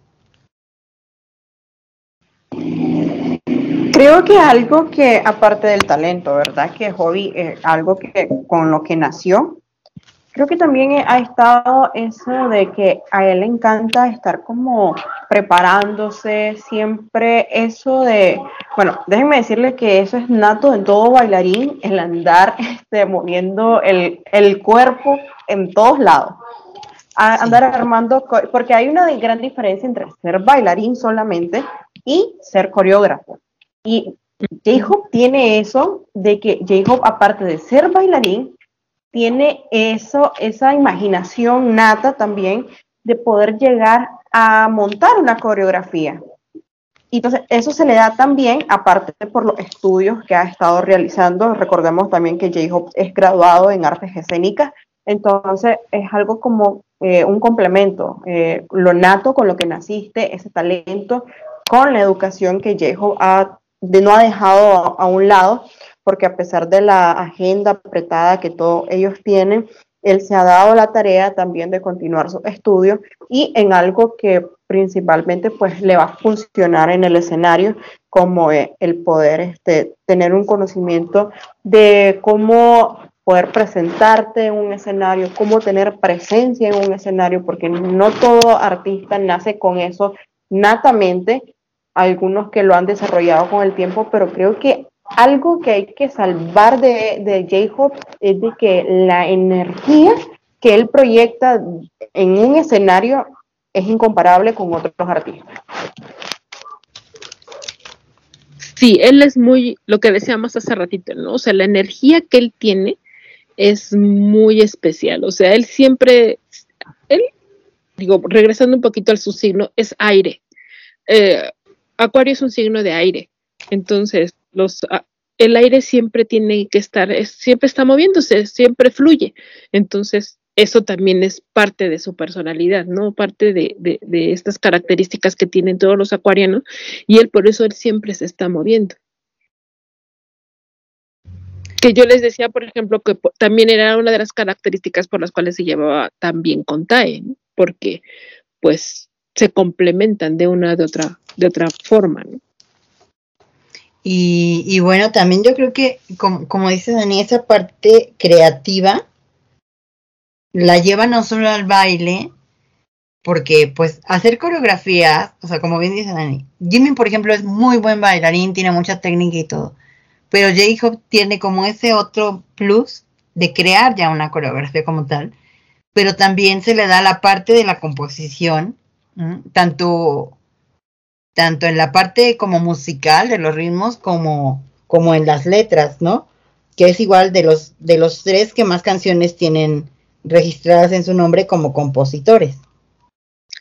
Speaker 5: Creo que algo que, aparte del talento, ¿verdad? Que hobby es algo que con lo que nació. Creo que también ha estado eso de que a él le encanta estar como preparándose, siempre eso de, bueno, déjenme decirle que eso es nato en todo bailarín, el andar este, moviendo el, el cuerpo en todos lados. A- andar armando, porque hay una gran diferencia entre ser bailarín solamente y ser coreógrafo. Y J-Hope tiene eso de que J-Hope, aparte de ser bailarín, tiene eso, esa imaginación nata también de poder llegar a montar una coreografía. y entonces eso se le da también, aparte por los estudios que ha estado realizando. Recordemos también que J-Hope es graduado en artes escénicas, entonces es algo como eh, un complemento, eh, lo nato con lo que naciste, ese talento, con la educación que J-Hope ha, de, no ha dejado a un lado, porque a pesar de la agenda apretada que todos ellos tienen, él se ha dado la tarea también de continuar su estudio y en algo que principalmente pues le va a funcionar en el escenario como el poder este, tener un conocimiento de cómo poder presentarte en un escenario, cómo tener presencia en un escenario, porque no todo artista nace con eso natamente, algunos que lo han desarrollado con el tiempo, pero creo que algo que hay que salvar de, de J-Hope es de que la energía que él proyecta en un escenario es incomparable con otros artistas.
Speaker 3: Sí, él es muy, lo que decíamos hace ratito, ¿no? O sea, la energía que él tiene es muy especial. O sea, él siempre, él, digo, regresando un poquito al su signo, es aire. Eh, Acuario es un signo de aire. Entonces, ah, el aire siempre tiene que estar, es- siempre está moviéndose, siempre fluye. Entonces, eso también es parte de su personalidad, ¿no? Parte de, de- estas características que tienen todos los acuarianos y él por eso él siempre se está moviendo. Que yo les decía, por ejemplo, que también era una de las características por las cuales se llevaba tan bien con Tae. Porque pues se complementan de una de otra de otra forma, ¿no?
Speaker 4: Y, bueno, también yo creo que, como, como dice Dani, esa parte creativa la lleva no solo al baile, porque pues hacer coreografías, o sea, como bien dice Dani, Jimmy, por ejemplo, es muy buen bailarín, tiene mucha técnica y todo, pero J-Hope tiene como ese otro plus de crear ya una coreografía como tal, pero también se le da la parte de la composición, tanto tanto en la parte como musical de los ritmos como, como en las letras, ¿no? Que es igual de los, de los tres que más canciones tienen registradas en su nombre como compositores.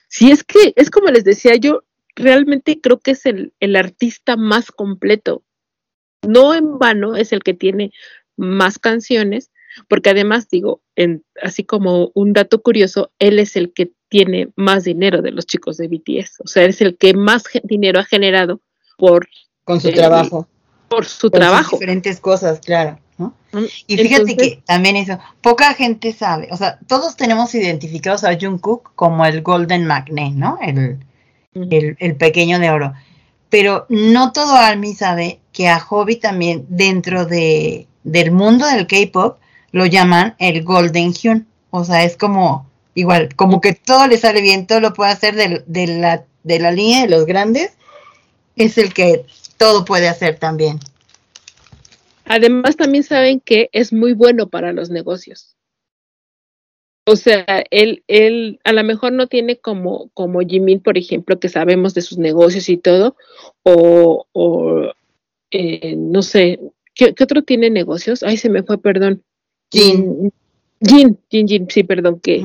Speaker 3: Sí, es que es como les decía, yo realmente creo que es el, el artista más completo. No en vano es el que tiene más canciones, porque además digo, en, así como un dato curioso, él es el que tiene más dinero de los chicos de BTS. O sea, es el que más dinero ha generado por,
Speaker 4: Con su
Speaker 3: eh,
Speaker 4: trabajo.
Speaker 3: por su
Speaker 4: sus
Speaker 3: trabajo.
Speaker 4: diferentes cosas, claro. ¿no?
Speaker 3: Mm,
Speaker 4: Y fíjate
Speaker 3: entonces-
Speaker 4: que también eso, poca gente sabe, o sea, todos tenemos identificados a Jungkook como el Golden Magnet, ¿no? El, el, el pequeño de oro. Pero no todo Army sabe que a Hobby también, dentro de, del mundo del K-pop, lo llaman el Golden Hyun. O sea, es como, igual, como que todo le sale bien, todo lo puede hacer del- de, la, de la línea de los grandes, es el que todo puede hacer también.
Speaker 3: Además, también saben que es muy bueno para los negocios. O sea, él, él a lo mejor no tiene como, como Jimin, por ejemplo, que sabemos de sus negocios y todo, o, o eh, no sé, ¿qué, qué otro tiene negocios? Ay, se me fue, perdón.
Speaker 4: Jin.
Speaker 3: Jin, Jin, Jin, sí, perdón, que,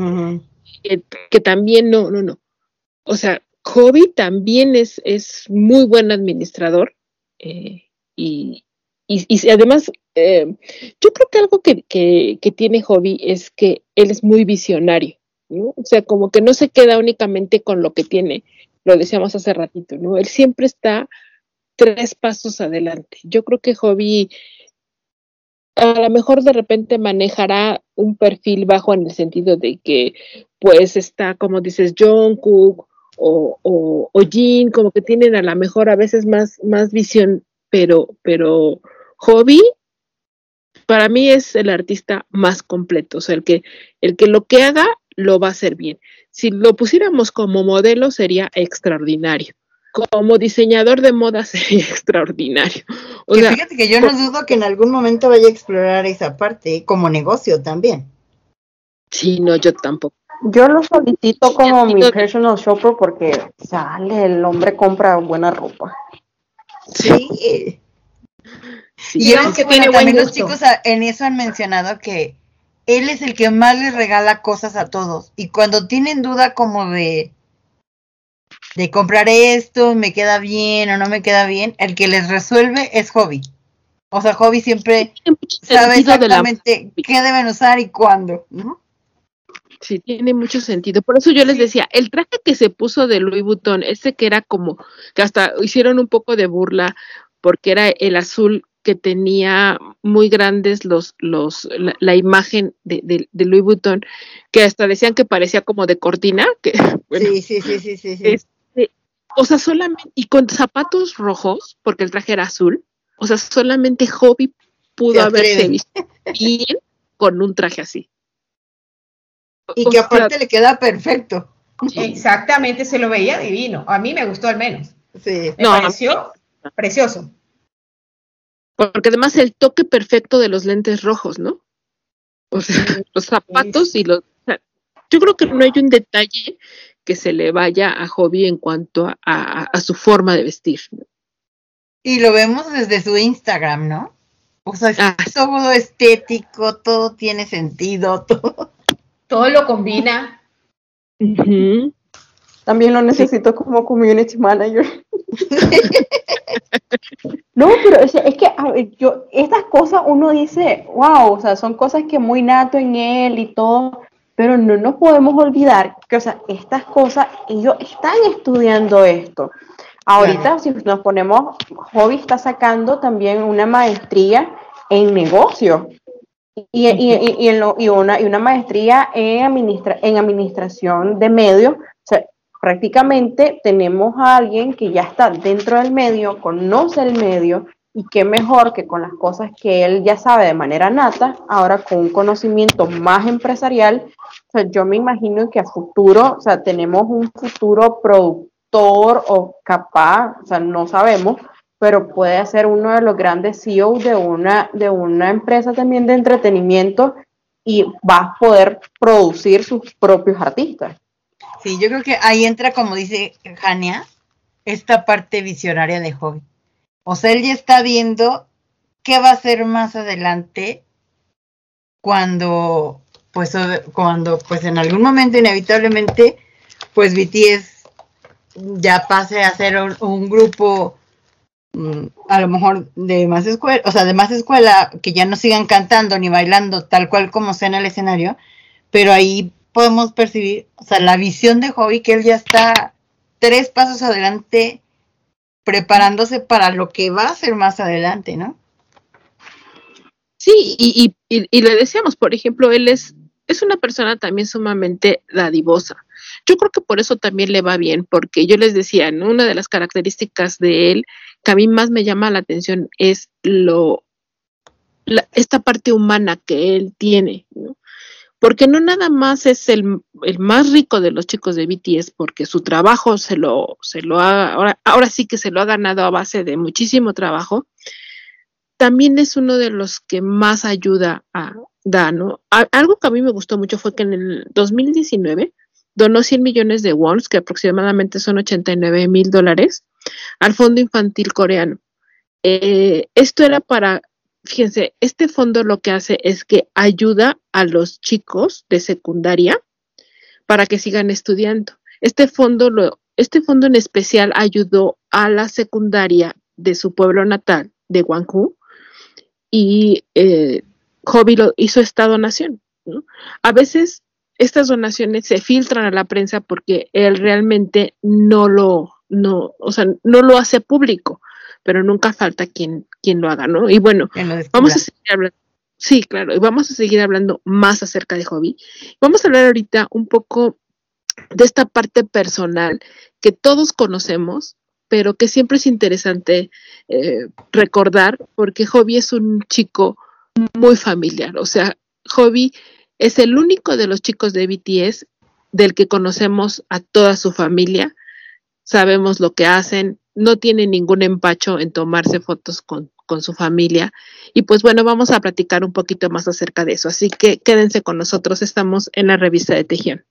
Speaker 3: que, que también no, no, no. O sea, Hobby también es, es muy buen administrador eh, y, y, y además, eh, yo creo que algo que, que, que tiene Hobby es que él es muy visionario, ¿no? O sea, como que no se queda únicamente con lo que tiene, lo decíamos hace ratito, ¿no? Él siempre está tres pasos adelante. Yo creo que Hobby a lo mejor de repente manejará un perfil bajo en el sentido de que pues está, como dices, Jungkook o, o, o Jin, como que tienen a lo mejor a veces más, más visión, pero, pero Hobby para mí es el artista más completo, o sea, el que, el que lo que haga lo va a hacer bien. Si lo pusiéramos como modelo sería extraordinario. Como diseñador de moda sería extraordinario. O
Speaker 4: que
Speaker 3: sea,
Speaker 4: fíjate que yo no dudo que en algún momento vaya a explorar esa parte como negocio también.
Speaker 3: Sí, no, yo tampoco.
Speaker 5: Yo lo solicito como mi personal shopper porque sale, el hombre compra buena ropa.
Speaker 4: Sí.
Speaker 3: Sí,
Speaker 4: Y es
Speaker 6: que
Speaker 4: que
Speaker 6: tiene buen
Speaker 4: también los chicos en eso han mencionado que él es el que más les regala cosas a todos. Y cuando tienen duda como de, de compraré esto, me queda bien o no me queda bien, el que les resuelve es Hobby. O sea, Hobby siempre sabe
Speaker 3: sentido de la-
Speaker 4: exactamente qué deben usar y cuándo, ¿no?
Speaker 3: Sí, tiene mucho sentido. Por eso yo les decía, el traje que se puso de Louis Vuitton, ese que era como, que hasta hicieron un poco de burla, porque era el azul que tenía muy grandes los, los, la, la imagen de, de- de Louis Vuitton, que hasta decían que parecía como de cortina, que bueno,
Speaker 4: Sí, sí, sí, sí, sí. sí.
Speaker 3: este, o sea, solamente, y con zapatos rojos, porque el traje era azul, o sea, solamente Hobby pudo
Speaker 4: Se
Speaker 3: haberse visto bien con un traje así.
Speaker 4: Y
Speaker 3: O
Speaker 4: que
Speaker 3: sea,
Speaker 4: aparte le queda perfecto.
Speaker 6: Exactamente, se lo veía divino. A mí me gustó al menos.
Speaker 4: Sí.
Speaker 6: Me
Speaker 3: No, a mí-
Speaker 6: pareció precioso.
Speaker 3: Porque además el toque perfecto de los lentes rojos, ¿no? O sea, los zapatos y los... o sea, yo creo que no hay un detalle que se le vaya a Hobby en cuanto a, a- a su forma de vestir.
Speaker 4: Y lo vemos desde su Instagram, ¿no? O sea, es
Speaker 3: Ah,
Speaker 4: todo estético, todo tiene sentido, todo.
Speaker 6: Todo lo combina.
Speaker 3: Ujú.
Speaker 5: También lo necesito como community manager. No, pero es, es que a ver, yo, estas cosas uno dice, wow, o sea, son cosas que muy nato en él y todo, pero no nos podemos olvidar que, o sea, estas cosas, ellos están estudiando esto. Ahorita,
Speaker 4: Claro.
Speaker 5: si nos ponemos, Hobby está sacando también una maestría en negocio y, y- y- y en lo- y una, y una maestría en, administra- en administración de medios. O sea, prácticamente tenemos a alguien que ya está dentro del medio, conoce el medio y qué mejor que con las cosas que él ya sabe de manera nata, ahora con un conocimiento más empresarial. O sea, yo me imagino que a futuro, o sea, tenemos un futuro productor o capaz, o sea, no sabemos, pero puede ser uno de los grandes CEO de una, de una empresa también de entretenimiento y va a poder producir sus propios artistas.
Speaker 4: Sí, yo creo que ahí entra, como dice Jania, esta parte visionaria de Hobby. O sea, él ya está viendo qué va a hacer más adelante cuando, pues, cuando, pues, en algún momento inevitablemente, pues, BTS ya pase a ser un, un grupo, mm, a lo mejor de más escuela, o sea, de más escuela, que ya no sigan cantando ni bailando tal cual como sea en el escenario, pero ahí podemos percibir, o sea, la visión de Hobby, que él ya está tres pasos adelante preparándose para lo que va a hacer más adelante, ¿no?
Speaker 3: Sí, y, y le decíamos, por ejemplo, él es, es una persona también sumamente dadivosa. Yo creo que por eso también le va bien, porque yo les decía, ¿no? una de las características de él que a mí más me llama la atención es lo la- esta parte humana que él tiene, ¿no? Porque no nada más es el, el más rico de los chicos de BTS, porque su trabajo se lo, se lo ha, ahora, ahora sí que se lo ha ganado a base de muchísimo trabajo, también es uno de los que más ayuda a da, ¿no? Algo que a mí me gustó mucho fue que en el 2019 donó 100 millones de wons, que aproximadamente son 89 mil dólares, al Fondo Infantil Coreano. Eh, esto era para, fíjense, este fondo lo que hace es que ayuda a los chicos de secundaria para que sigan estudiando. Este fondo, lo, este fondo en especial ayudó a la secundaria de su pueblo natal, de Gwangju, y eh, Hobby lo hizo esta donación. A veces estas donaciones se filtran a la prensa porque él realmente no lo, no, o sea, no lo hace público, pero nunca falta quien, quien lo haga, ¿no? Y bueno, vamos a seguir hablando. Sí, claro, y vamos a seguir hablando más acerca de Hobby. Vamos a hablar ahorita un poco de esta parte personal que todos conocemos, pero que siempre es interesante eh, recordar, porque Hobby es un chico muy familiar. O sea, Hobby es el único de los chicos de BTS del que conocemos a toda su familia. Sabemos lo que hacen, no tiene ningún empacho en tomarse fotos con, con su familia. Y pues bueno, vamos a platicar un poquito más acerca de eso. Así que quédense con nosotros, estamos en la revista de Tejión.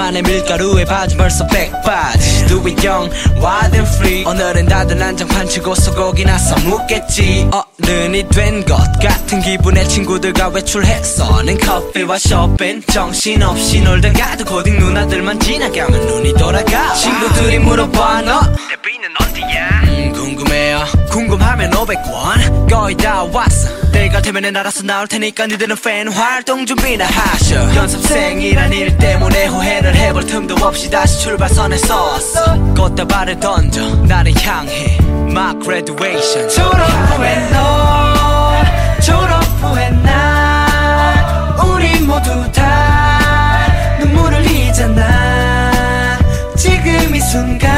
Speaker 8: 만에 밀가루에 바지 벌써 백바지. Do it young, wild and free. 오늘은 다들 난장판 치고 소고기나 써먹겠지. 어른이 된 것 같은 기분에 친구들과 외출했어는 커피와 쇼핑. 정신없이 놀다가도 고딩 누나들만 지나가면 눈이 돌아가. 친구들이 물어봐 너 데뷔는 어디야? 음, 궁금해요. 궁금하면 500원 거의 다 왔어. 때가 되면은 알아서 나올 테니까 니들은 팬 활동 준비나 하셔. 연습생이란 일 때문에 후회를 해볼 틈도 없이 다시 출발선에 섰어. 꽃다발을 던져 나를 향해. My graduation 졸업 후에 너 졸업 후에 나. 우리 모두 다 눈물을 흘리잖아. 지금 이 순간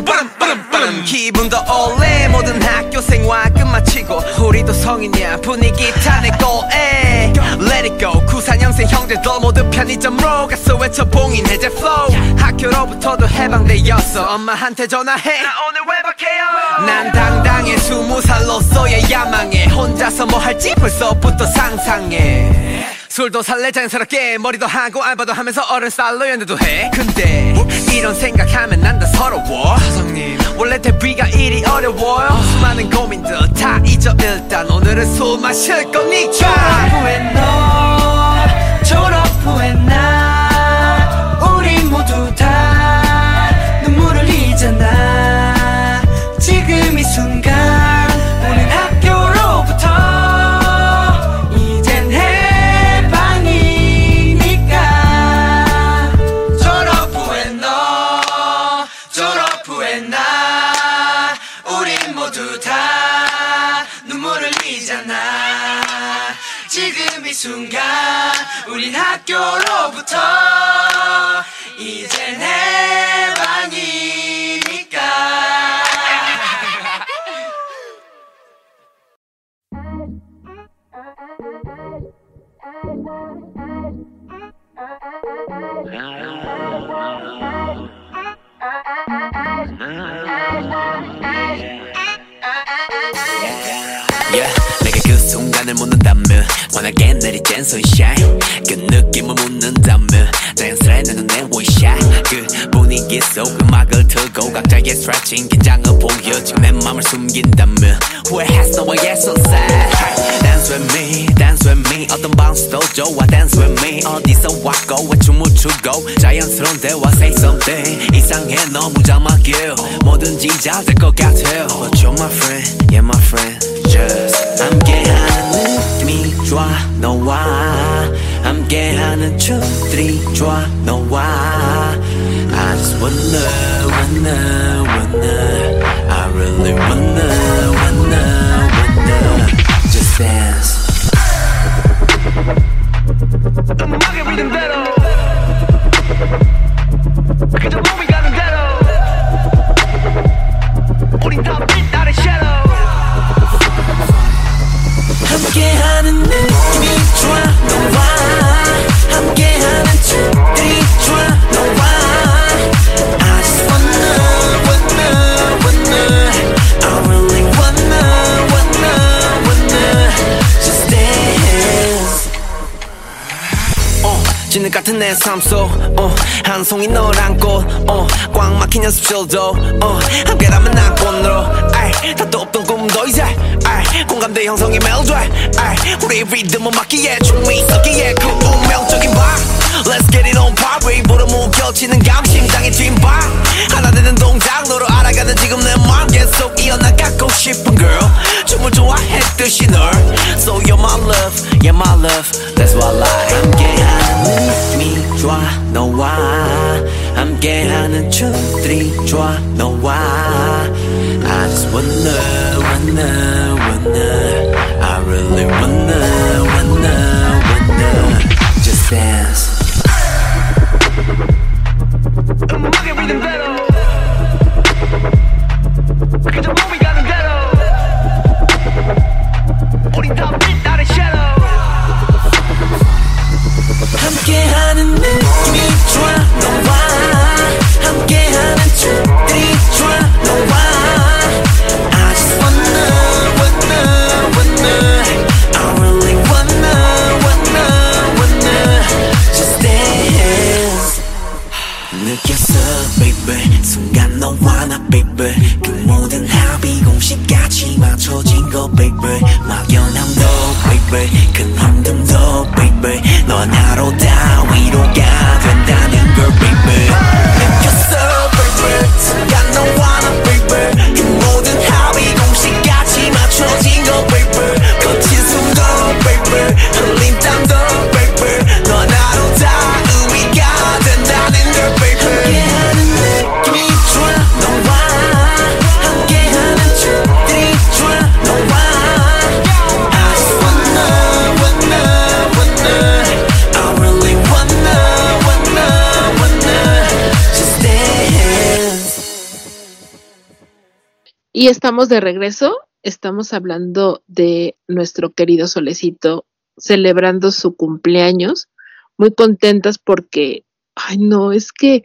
Speaker 8: 올해 시간은 빠름 빠름 빠름. 기분도 올해 모든 학교 생활 끝마치고 우리도 성인이야. 분위기 타네 고에. Let it go. 94년생 형제들 모두 편의점으로 가서 외쳐 봉인 해제 flow. 학교로부터도 해방되었어. 엄마한테 전화해. 나 오늘 외박해요. 난 당당해. 스무 살로서의 야망에 혼자서 뭐 할지 벌써부터 상상해 술도 살래 자연스럽게 머리도 하고 알바도 하면서 어른 스타일로 연애도 해 근데 이런 생각하면 난 다 서러워 사장님 원래 데뷔가 이리 어려워요 수많은 고민들 다 잊어 일단 오늘은 술 마실 거니까 졸업 후에 너 졸업 후에 나 학교로부터
Speaker 2: yeah, 내가 그 순간을 묻는다면 환하게 내리쬐는 sunshine. 그 느낌을 묻는다면 자연스레 내 눈에 원샷 그 분위기 속 음악을 틀고 각자의 stretching 긴장을 보여 지금 내 맘을 숨긴다면 후회했어 너와의 sunset Dance with me, dance with me 어떤 bounce도 좋아 Dance with me 어디서 왔고 왜 춤을 추고 자연스러운 대화 say something 이상해 너무 자막이야 뭐든지 잘 될 것 같아 But you're my friend, yeah my friend Just 함께하는 느낌이 좋아 너와 함께하는 춤들이 좋아 너와 I just wanna wanna wanna I really wanna wanna wanna Jazz. 같은 내 삶 속, 어, 한 송이 널 안고, 어, 꽉 막힌 연습실도, 어, 함께라면 난 꽃으로, 다도 없던 꿈도 이제, 공감대 형성이 아이, 우리 리듬은 맞기에, 춤이 섞기에, 그 운명적인 밤, Let's get it on party, 보러 무겨치는 감, 심장의 뒷발, 하나 되는 동작, 너로 알아가는 지금 내 맘, 계속 이어나가고 싶은 girl, 춤을 좋아했듯이 널, so you're my love, yeah my love, that's what I like. 함께하는 느낌이 좋아 너와 함께하는 춤들이 좋아 너와 I just wanna wanna wanna I really wanna wanna wanna Just dance Thank you. baby 막연한 너 baby 큰 힘든 너 baby 넌 하루 다 위로가 된다는 걸 baby 느꼈어 baby 순간 너와 나 baby 그 모든 합의 공식같이 맞춰진 거 baby 거친 숨도 baby 흘린 땀도
Speaker 3: Y estamos de regreso. Estamos hablando de nuestro querido Solecito celebrando su cumpleaños. Muy contentas porque, ay no, es que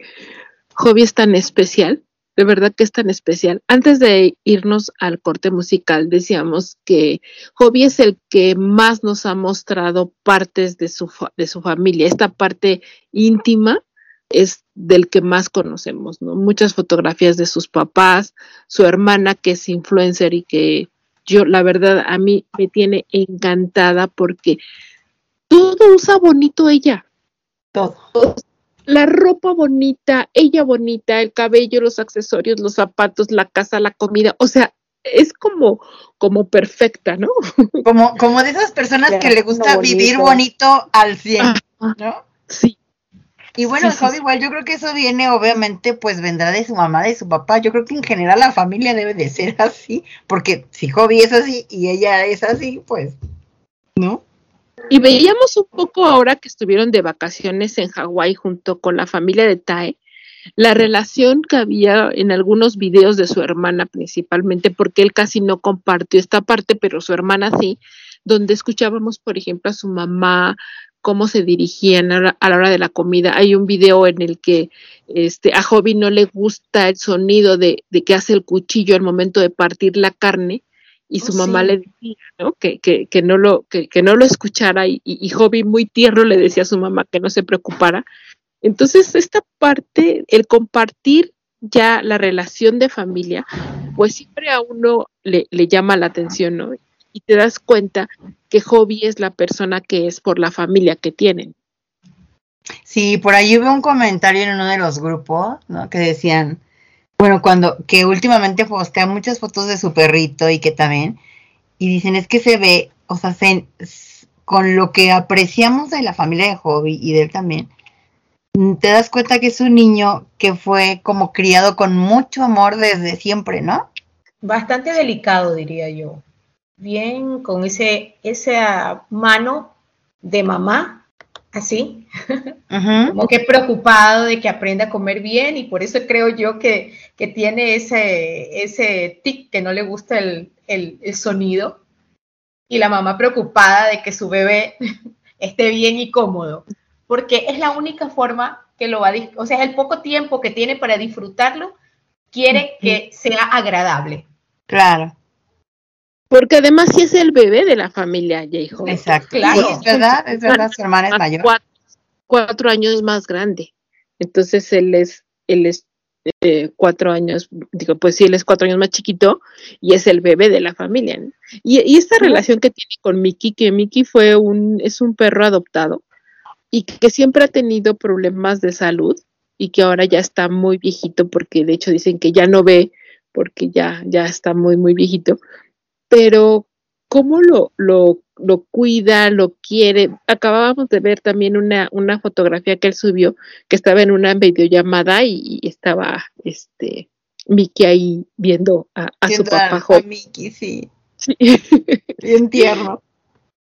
Speaker 3: Hobby es tan especial. De verdad que es tan especial. Antes de irnos al corte musical, decíamos que Hobby es el que más nos ha mostrado partes de su, fa- de su familia, esta parte íntima es del que más conocemos, ¿no? Muchas fotografías de sus papás, su hermana que es influencer y que yo, la verdad, a mí me tiene encantada porque todo usa bonito ella.
Speaker 4: Todo.
Speaker 3: La ropa bonita, ella bonita, el cabello, los accesorios, los zapatos, la casa, la comida, o sea, es como, como perfecta, ¿no?
Speaker 4: Como, como de esas personas que le gusta vivir
Speaker 7: bonito.
Speaker 4: al 100,
Speaker 3: Ah,
Speaker 4: ¿no?
Speaker 3: Sí.
Speaker 4: Y bueno,
Speaker 3: Sí,
Speaker 4: igual yo creo que eso viene, obviamente, pues vendrá de su mamá, de su papá. Yo creo que en general la familia debe de ser así, porque si Hobby es así y ella es así, pues, ¿no?
Speaker 3: Y veíamos un poco ahora que estuvieron de vacaciones en Hawái junto con la familia de Tae, la relación que había en algunos videos de su hermana principalmente, porque él casi no compartió esta parte, pero su hermana sí, donde escuchábamos, por ejemplo, a su mamá, cómo se dirigían a la, a la hora de la comida. Hay un video en el que este, a Hobby no le gusta el sonido de, de que hace el cuchillo al momento de partir la carne y su
Speaker 6: Oh,
Speaker 3: mamá
Speaker 6: sí.
Speaker 3: le decía ¿no? que, que, que no lo, que, que no lo escuchara y, y, y Hobby muy tierno le decía a su mamá que no se preocupara. Entonces, esta parte, el compartir ya la relación de familia, pues siempre a uno le, le llama la atención, ¿no? Y te das cuenta que Hobby es la persona que es por la familia que tienen.
Speaker 4: Sí, por ahí hubo un comentario en uno de los grupos, ¿no? Que decían, bueno, cuando, que últimamente postea muchas fotos de su perrito y que también, y dicen, es que se ve, o sea, se- con lo que apreciamos de la familia de Hobby y de él también, te das cuenta que es un niño que fue como criado con mucho amor desde siempre, ¿no?
Speaker 6: Bastante delicado, diría yo. Bien, con ese, esa mano de mamá, así, como que preocupado de que aprenda a comer bien y por eso creo yo que, que tiene ese, ese tic que no le gusta el, el- el sonido. Y la mamá preocupada de que su bebé esté bien y cómodo, porque es la única forma que lo va a, o sea, es el poco tiempo que tiene para disfrutarlo, quiere que sea agradable.
Speaker 4: Claro,
Speaker 3: Porque además sí es el bebé de la familia J-Hope.
Speaker 4: exacto.
Speaker 6: Claro.
Speaker 4: Sí, es verdad, es verdad, su hermana es mayor.
Speaker 3: Cuatro, cuatro años más grande. Entonces él es, él es eh, cuatro años, digo, pues sí, él es cuatro años más chiquito y es el bebé de la familia. ¿no? Y, y esta relación que tiene con Mickey, que Mickey fue un, es un perro adoptado y que siempre ha tenido problemas de salud y que ahora ya está muy viejito porque de hecho dicen que ya no ve porque ya, ya está muy, muy viejito. Pero cómo lo, lo, lo cuida, lo quiere. Acabábamos de ver también una, una fotografía que él subió, que estaba en una videollamada y, y estaba este Mickey ahí viendo a, a su papá
Speaker 4: a
Speaker 3: joven.
Speaker 4: Mickey, sí,
Speaker 3: Sí.
Speaker 4: bien tierno.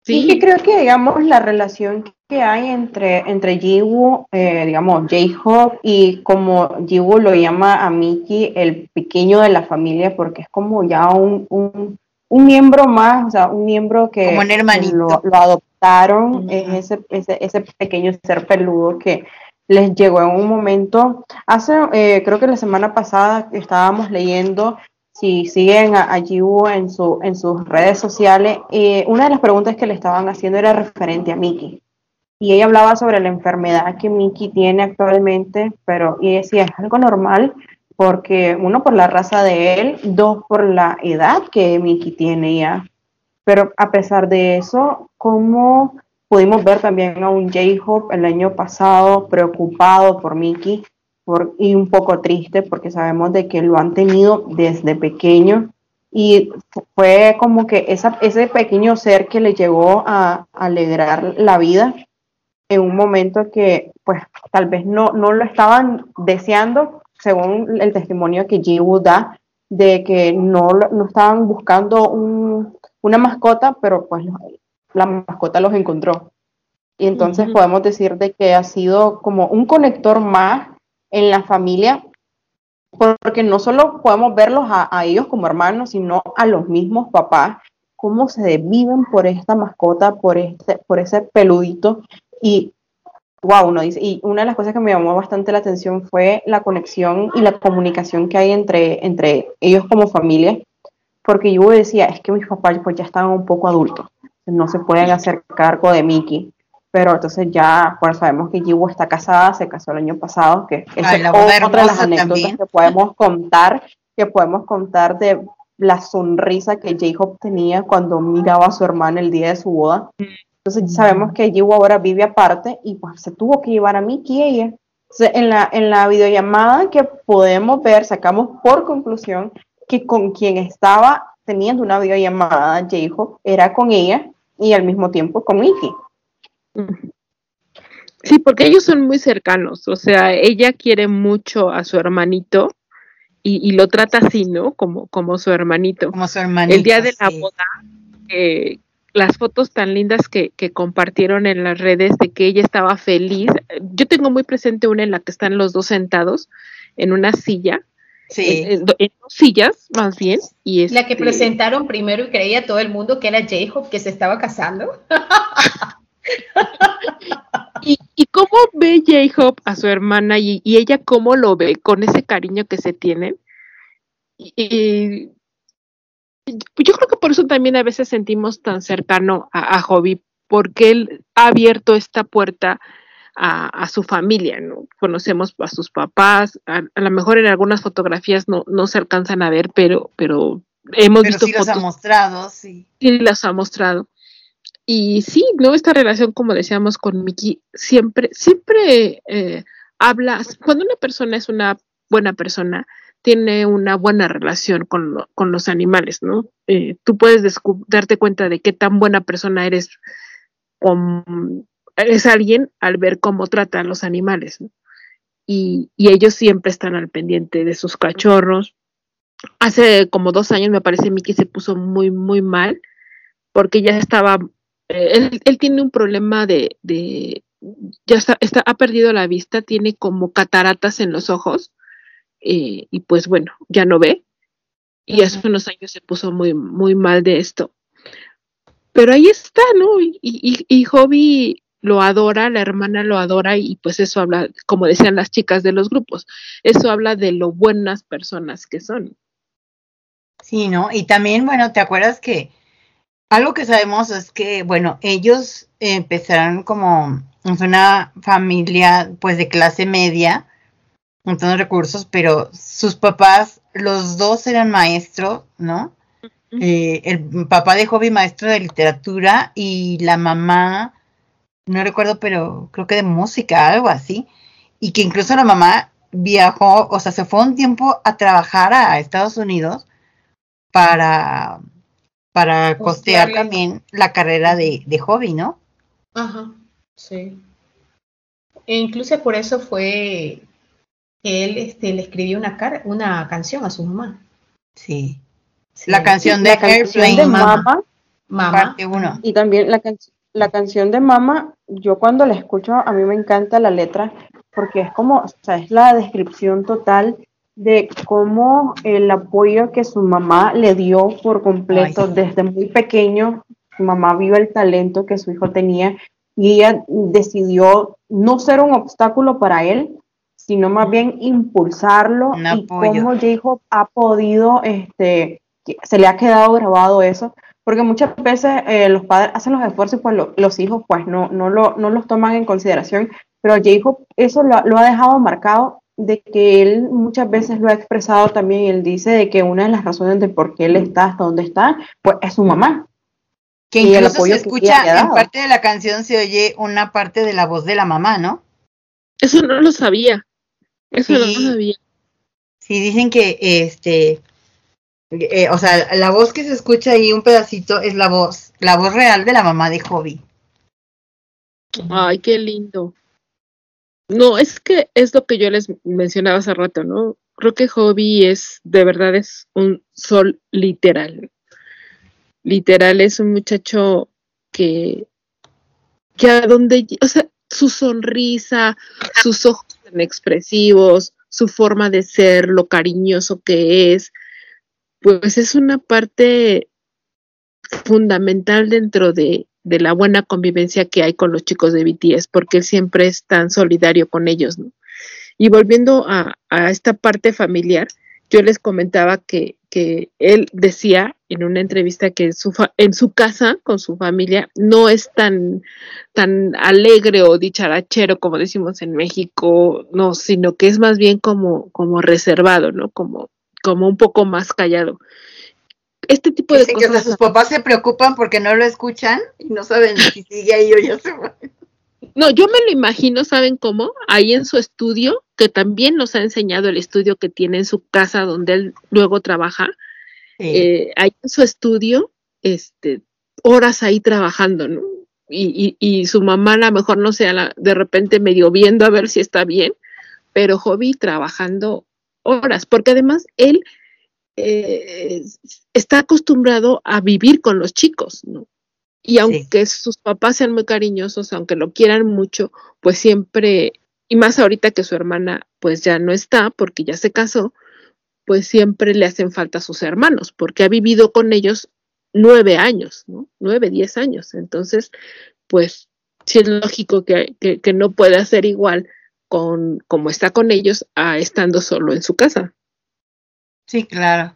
Speaker 5: Sí, que creo que, digamos, la relación que hay entre, entre Jiwoo, eh, digamos, J-Hope, y como Jiwoo lo llama a Mickey, el pequeño de la familia, porque es como ya un, un, un miembro más, o sea, un miembro que,
Speaker 4: Como
Speaker 5: que lo, lo adoptaron, es ese, ese, ese pequeño ser peludo que les llegó en un momento, hace, eh, creo que la semana pasada estábamos leyendo si siguen a, a en, su, en sus redes sociales, eh, una de las preguntas que le estaban haciendo era referente a Mickey. Y ella hablaba sobre la enfermedad que Mickey tiene actualmente, pero y decía, es algo normal, porque uno por la raza de él, dos por la edad que Mickey tiene ya. Pero a pesar de eso, cómo pudimos ver también a un J-Hope el año pasado preocupado por Mickey por, y un poco triste porque sabemos de que lo han tenido desde pequeño y fue como que esa, ese pequeño ser que le llegó a, alegrar la vida en un momento que pues tal vez no, no lo estaban deseando según el testimonio que Jiwoo da de que no, no estaban buscando un, una mascota, pero pues la mascota los encontró. Y entonces podemos decir de que ha sido como un conector más en la familia, porque no solo podemos verlos a, ellos como hermanos, sino a los mismos papás, cómo se viven por esta mascota, por, este, por ese peludito. Y wow, uno dice, y una de las cosas que me llamó bastante la atención fue la conexión y la comunicación que hay entre, entre ellos como familia, porque yo decía, es que mis papás pues ya estaban un poco adultos, no se pueden hacer cargo de Mickey, pero entonces ya, bueno, sabemos que Jiwoo está casada, se casó el año pasado, que es otra de las anécdotas que podemos contar, que podemos contar de la sonrisa que Jacob tenía cuando miraba a su hermana el día de su boda. Entonces sabemos que Jiwoo ahora vive aparte y pues se tuvo que llevar a Mickey y ella. en la, en la videollamada que podemos ver, sacamos por conclusión que con quien estaba teniendo una videollamada Jacob era con ella y al mismo tiempo con Mickey.
Speaker 3: Sí, porque ellos son muy cercanos, o sea, ella quiere mucho a su hermanito y, lo trata así, ¿no? Como, como su hermanito.
Speaker 4: Como su hermanito.
Speaker 3: El día de la boda, eh, las fotos tan lindas que, que, compartieron en las redes de que ella estaba feliz. Yo tengo muy presente una en la que están los dos sentados en una silla.
Speaker 4: Sí.
Speaker 3: En, dos sillas, más bien. Y
Speaker 6: La que
Speaker 3: este
Speaker 6: presentaron primero y creía todo el mundo que era J-Hope que se estaba casando.
Speaker 3: ¿Y, y cómo ve J-Hope a su hermana y, y ella cómo lo ve con ese cariño que se tienen? Y, y yo creo que por eso también a veces sentimos tan cercano a, a Hobby, porque él ha abierto esta puerta a, a, su familia, ¿no? Conocemos a sus papás, a, a lo mejor en algunas fotografías no, no se alcanzan a ver, pero, pero hemos
Speaker 4: Pero
Speaker 3: visto
Speaker 4: sí los
Speaker 3: fotos.
Speaker 4: ha mostrado, sí.
Speaker 3: Sí, las ha mostrado. Y sí, ¿no? Esta relación, como decíamos con Miki, siempre, siempre eh, habla, cuando una persona es una buena persona, tiene una buena relación con, lo- con los animales, ¿no? Eh, tú puedes darte cuenta de qué tan buena persona eres con, eres alguien al ver cómo trata a los animales. Y, y ellos siempre están al pendiente de sus cachorros. Hace como dos años, me parece, Miki se puso muy, muy mal porque ya estaba, eh, él, él tiene un problema de, de ya está, está, ha perdido la vista, tiene como cataratas en los ojos eh, y pues bueno, ya no ve. Y hace unos años se puso muy, muy mal de esto. Pero ahí está, ¿no? Y, y, y Hobby lo adora, la hermana lo adora y pues eso habla, como decían las chicas de los grupos, eso habla de lo buenas personas que son.
Speaker 4: Sí, ¿no? Y también, bueno, ¿te acuerdas que algo que sabemos es que, bueno, ellos empezaron como es una familia pues de clase media, con todos recursos, pero sus papás, los dos eran maestros, ¿no? Eh, el papá de hobby maestro de literatura y la mamá, no recuerdo, pero creo que de música, algo así, y que incluso la mamá viajó, o sea, se fue un tiempo a trabajar a Estados Unidos para, para costear también la carrera de, de hobby, ¿no?
Speaker 6: Ajá, sí. E incluso por eso fue que él este, le escribió una, car- una canción a su mamá.
Speaker 4: Sí.
Speaker 6: Sí.
Speaker 4: La canción
Speaker 5: La
Speaker 4: de
Speaker 5: canción
Speaker 4: Airplane,
Speaker 5: de
Speaker 4: Mama,
Speaker 5: Mama
Speaker 4: parte 1.
Speaker 5: y también la, can- la canción de Mama, yo cuando la escucho, a mí me encanta la letra porque es como, o sea, es la descripción total de cómo el apoyo que su mamá le dio por completo
Speaker 4: Ay,
Speaker 5: desde muy pequeño. Su mamá vio el talento que su hijo tenía y ella decidió no ser un obstáculo para él, sino más bien impulsarlo
Speaker 4: Un
Speaker 5: y
Speaker 4: apoyo.
Speaker 5: cómo Jacob ha podido, este, se le ha quedado grabado eso, porque muchas veces eh, los padres hacen los esfuerzos y pues lo- los hijos pues no, no, lo, no los toman en consideración, pero Jacob eso lo, lo ha dejado marcado de que él muchas veces lo ha expresado también, él dice de que una de las razones de por qué él está hasta donde está, pues es su mamá.
Speaker 4: Que
Speaker 5: Y el
Speaker 4: incluso
Speaker 5: apoyo
Speaker 4: se escucha, en parte de la canción se oye una parte de la voz de la mamá, ¿no?
Speaker 3: Eso no lo sabía. Eso no
Speaker 4: Sí.
Speaker 3: lo sabía.
Speaker 4: Sí, dicen que este, eh, o sea, la voz que se escucha ahí un pedacito es la voz, la voz real de la mamá de Hobby.
Speaker 3: Ay, qué lindo. No, es que es lo que yo les mencionaba hace rato, ¿no? Creo que Hobby es, de verdad, es un sol literal. Literal es un muchacho que, que a donde, o sea, su sonrisa, sus ojos expresivos, su forma de ser, lo cariñoso que es, pues es una parte fundamental dentro de, de la buena convivencia que hay con los chicos de BTS, porque él siempre es tan solidario con ellos, ¿no? Y volviendo a, a esta parte familiar, yo les comentaba que, que él decía en una entrevista que en su, fa- en su casa, con su familia, no es tan, tan alegre o dicharachero como decimos en México, no, sino que es más bien como, como reservado, ¿no? Como, como un poco más callado. Este tipo de
Speaker 4: Dicen que
Speaker 3: cosas
Speaker 4: sus papás se preocupan porque no lo escuchan y no saben si sigue ahí o ya se va.
Speaker 3: No, yo me lo imagino, ¿saben cómo? Ahí en su estudio, que también nos ha enseñado el estudio que tiene en su casa donde él luego trabaja, eh, ahí en su estudio, este, horas ahí trabajando, ¿no? Y, y, y su mamá a lo mejor, no sé, a la- de repente medio viendo a ver si está bien, pero Hobby trabajando horas, porque además él eh, está acostumbrado a vivir con los chicos, ¿no? Y aunque sus papás sean muy cariñosos, aunque lo quieran mucho, pues siempre, y más ahorita que su hermana pues ya no está porque ya se casó, pues siempre le hacen falta a sus hermanos, porque ha vivido con ellos nueve años, ¿no? Nueve, diez años. Entonces, pues sí es lógico que, que, que no puede hacer igual con como está con ellos a estando solo en su casa.
Speaker 4: Sí, claro.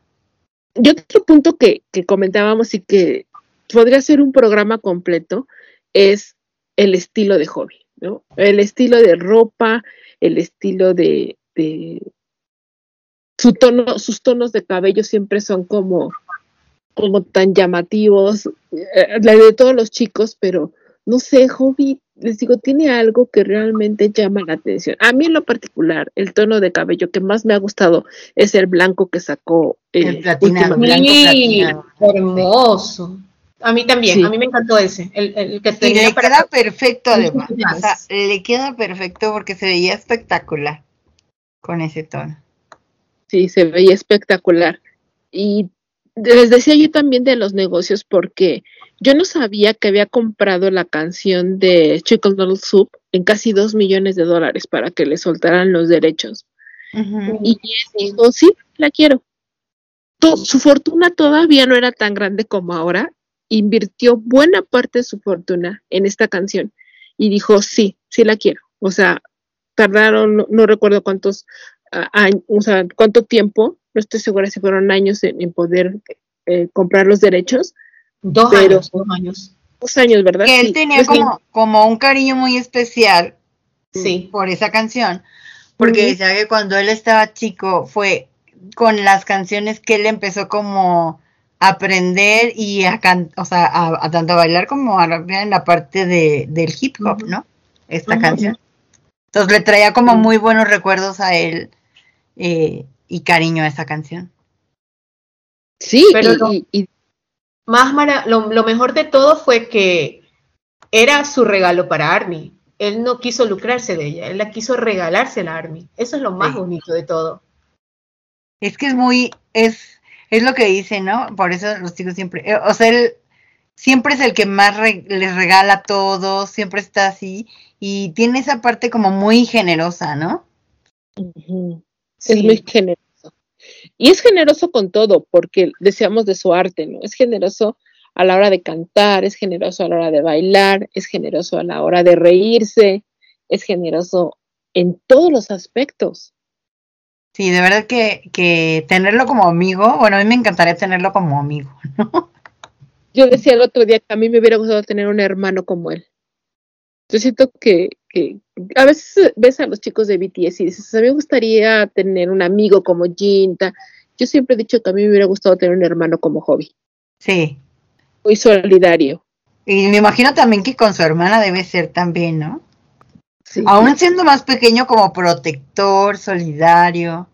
Speaker 3: Y otro punto que, que comentábamos y que podría ser un programa completo es el estilo de hobby, ¿no? El estilo de ropa, el estilo de, de su tono, sus tonos de cabello siempre son como, como tan llamativos, eh, la de todos los chicos, pero no sé, hobby, les digo, tiene algo que realmente llama la atención. A mí en lo particular, el tono de cabello que más me ha gustado es el blanco que sacó. eh,
Speaker 4: El platinado, blanco
Speaker 6: Sí,
Speaker 4: platinado.
Speaker 6: hermoso. A mí también,
Speaker 3: Sí.
Speaker 6: a mí me encantó ese, el, el que
Speaker 4: Y le
Speaker 6: para-
Speaker 4: queda perfecto además.
Speaker 6: Más.
Speaker 4: O sea, le queda perfecto porque se veía espectacular con ese tono.
Speaker 3: Sí, se veía espectacular. Y les decía yo también de los negocios porque yo no sabía que había comprado la canción de Chicken Noodle Soup en casi dos millones de dólares para que le soltaran los derechos. Y él dijo, sí, la quiero. Su fortuna todavía no era tan grande como ahora. Invirtió buena parte de su fortuna en esta canción y dijo, sí, sí la quiero. O sea, tardaron, no, no recuerdo cuántos ah, años, o sea, cuánto tiempo, no estoy segura si fueron años en, en poder eh, comprar los derechos.
Speaker 6: Dos
Speaker 3: pero-
Speaker 6: años, dos años.
Speaker 3: Dos años, ¿verdad?
Speaker 4: Que él
Speaker 3: Sí,
Speaker 4: tenía como, como un cariño muy especial
Speaker 6: Sí.
Speaker 4: por esa canción, porque decía que cuando él estaba chico fue con las canciones que él empezó como aprender y a can- o sea, a, a tanto a bailar como a rapear en la parte de, del hip hop, ¿no? Esta canción. Entonces le traía como muy buenos recuerdos a él eh, y cariño a esa canción.
Speaker 3: Sí,
Speaker 6: Pero
Speaker 3: y- y
Speaker 6: Más mara- lo, lo mejor de todo fue que era su regalo para Army. Él no quiso lucrarse de ella, él la quiso regalársela a Army. Eso es lo más
Speaker 4: Sí.
Speaker 6: bonito de todo.
Speaker 4: Es que es muy, es, es lo que dice, ¿no? Por eso los chicos siempre, eh, o sea, él siempre es el que más re- les regala a todos, siempre está así, y tiene esa parte como muy generosa, ¿no?
Speaker 6: Sí.
Speaker 3: Es muy generoso. Y es generoso con todo, porque decíamos de su arte, ¿no? Es generoso a la hora de cantar, es generoso a la hora de bailar, es generoso a la hora de reírse, es generoso en todos los aspectos.
Speaker 4: Sí, de verdad que, que tenerlo como amigo, bueno, a mí me encantaría tenerlo como amigo.
Speaker 3: Yo decía el otro día que a mí me hubiera gustado tener un hermano como él. Yo siento que, que a veces ves a los chicos de BTS y dices, a mí me gustaría tener un amigo como Jin. ta". Yo siempre he dicho que a mí me hubiera gustado tener un hermano como Hobby.
Speaker 4: Sí,
Speaker 3: Muy solidario.
Speaker 4: Y me imagino también que con su hermana debe ser también, ¿no?
Speaker 3: Sí.
Speaker 4: Aún siendo más pequeño como protector, solidario.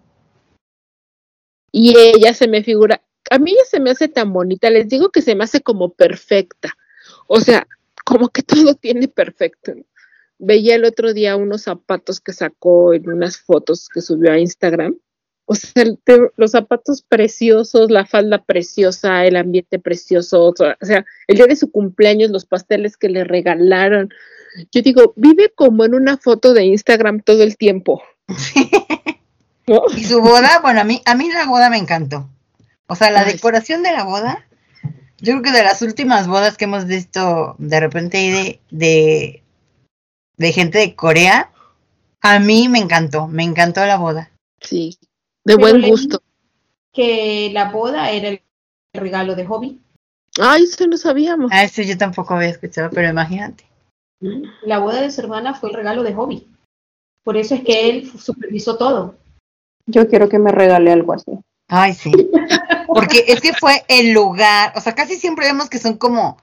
Speaker 3: Y ella se me figura, a mí ella se me hace tan bonita, les digo que se me hace como perfecta. O sea, como que todo tiene perfecto. ¿no? Veía el otro día unos zapatos que sacó en unas fotos que subió a Instagram. O sea, el te- los zapatos preciosos, la falda preciosa, el ambiente precioso. O sea, el día de su cumpleaños, los pasteles que le regalaron. Yo digo, vive como en una foto de Instagram todo el tiempo. ¿No?
Speaker 4: Y su boda, bueno, a mí, a mí la boda me encantó. O sea, la decoración de la boda, yo creo que de las últimas bodas que hemos visto de repente de, de, de gente de Corea, a mí me encantó, me encantó la boda.
Speaker 3: Sí, de
Speaker 6: Pero
Speaker 3: buen gusto.
Speaker 6: Que la boda era el regalo de hobby.
Speaker 3: Ay, eso no sabíamos.
Speaker 4: A eso yo tampoco había escuchado, pero imagínate.
Speaker 6: La boda de su hermana fue el regalo de hobby. Por eso es que él supervisó todo.
Speaker 5: Yo quiero que me regale algo así.
Speaker 4: Ay, sí. Porque es que fue el lugar, o sea, casi siempre vemos que son como,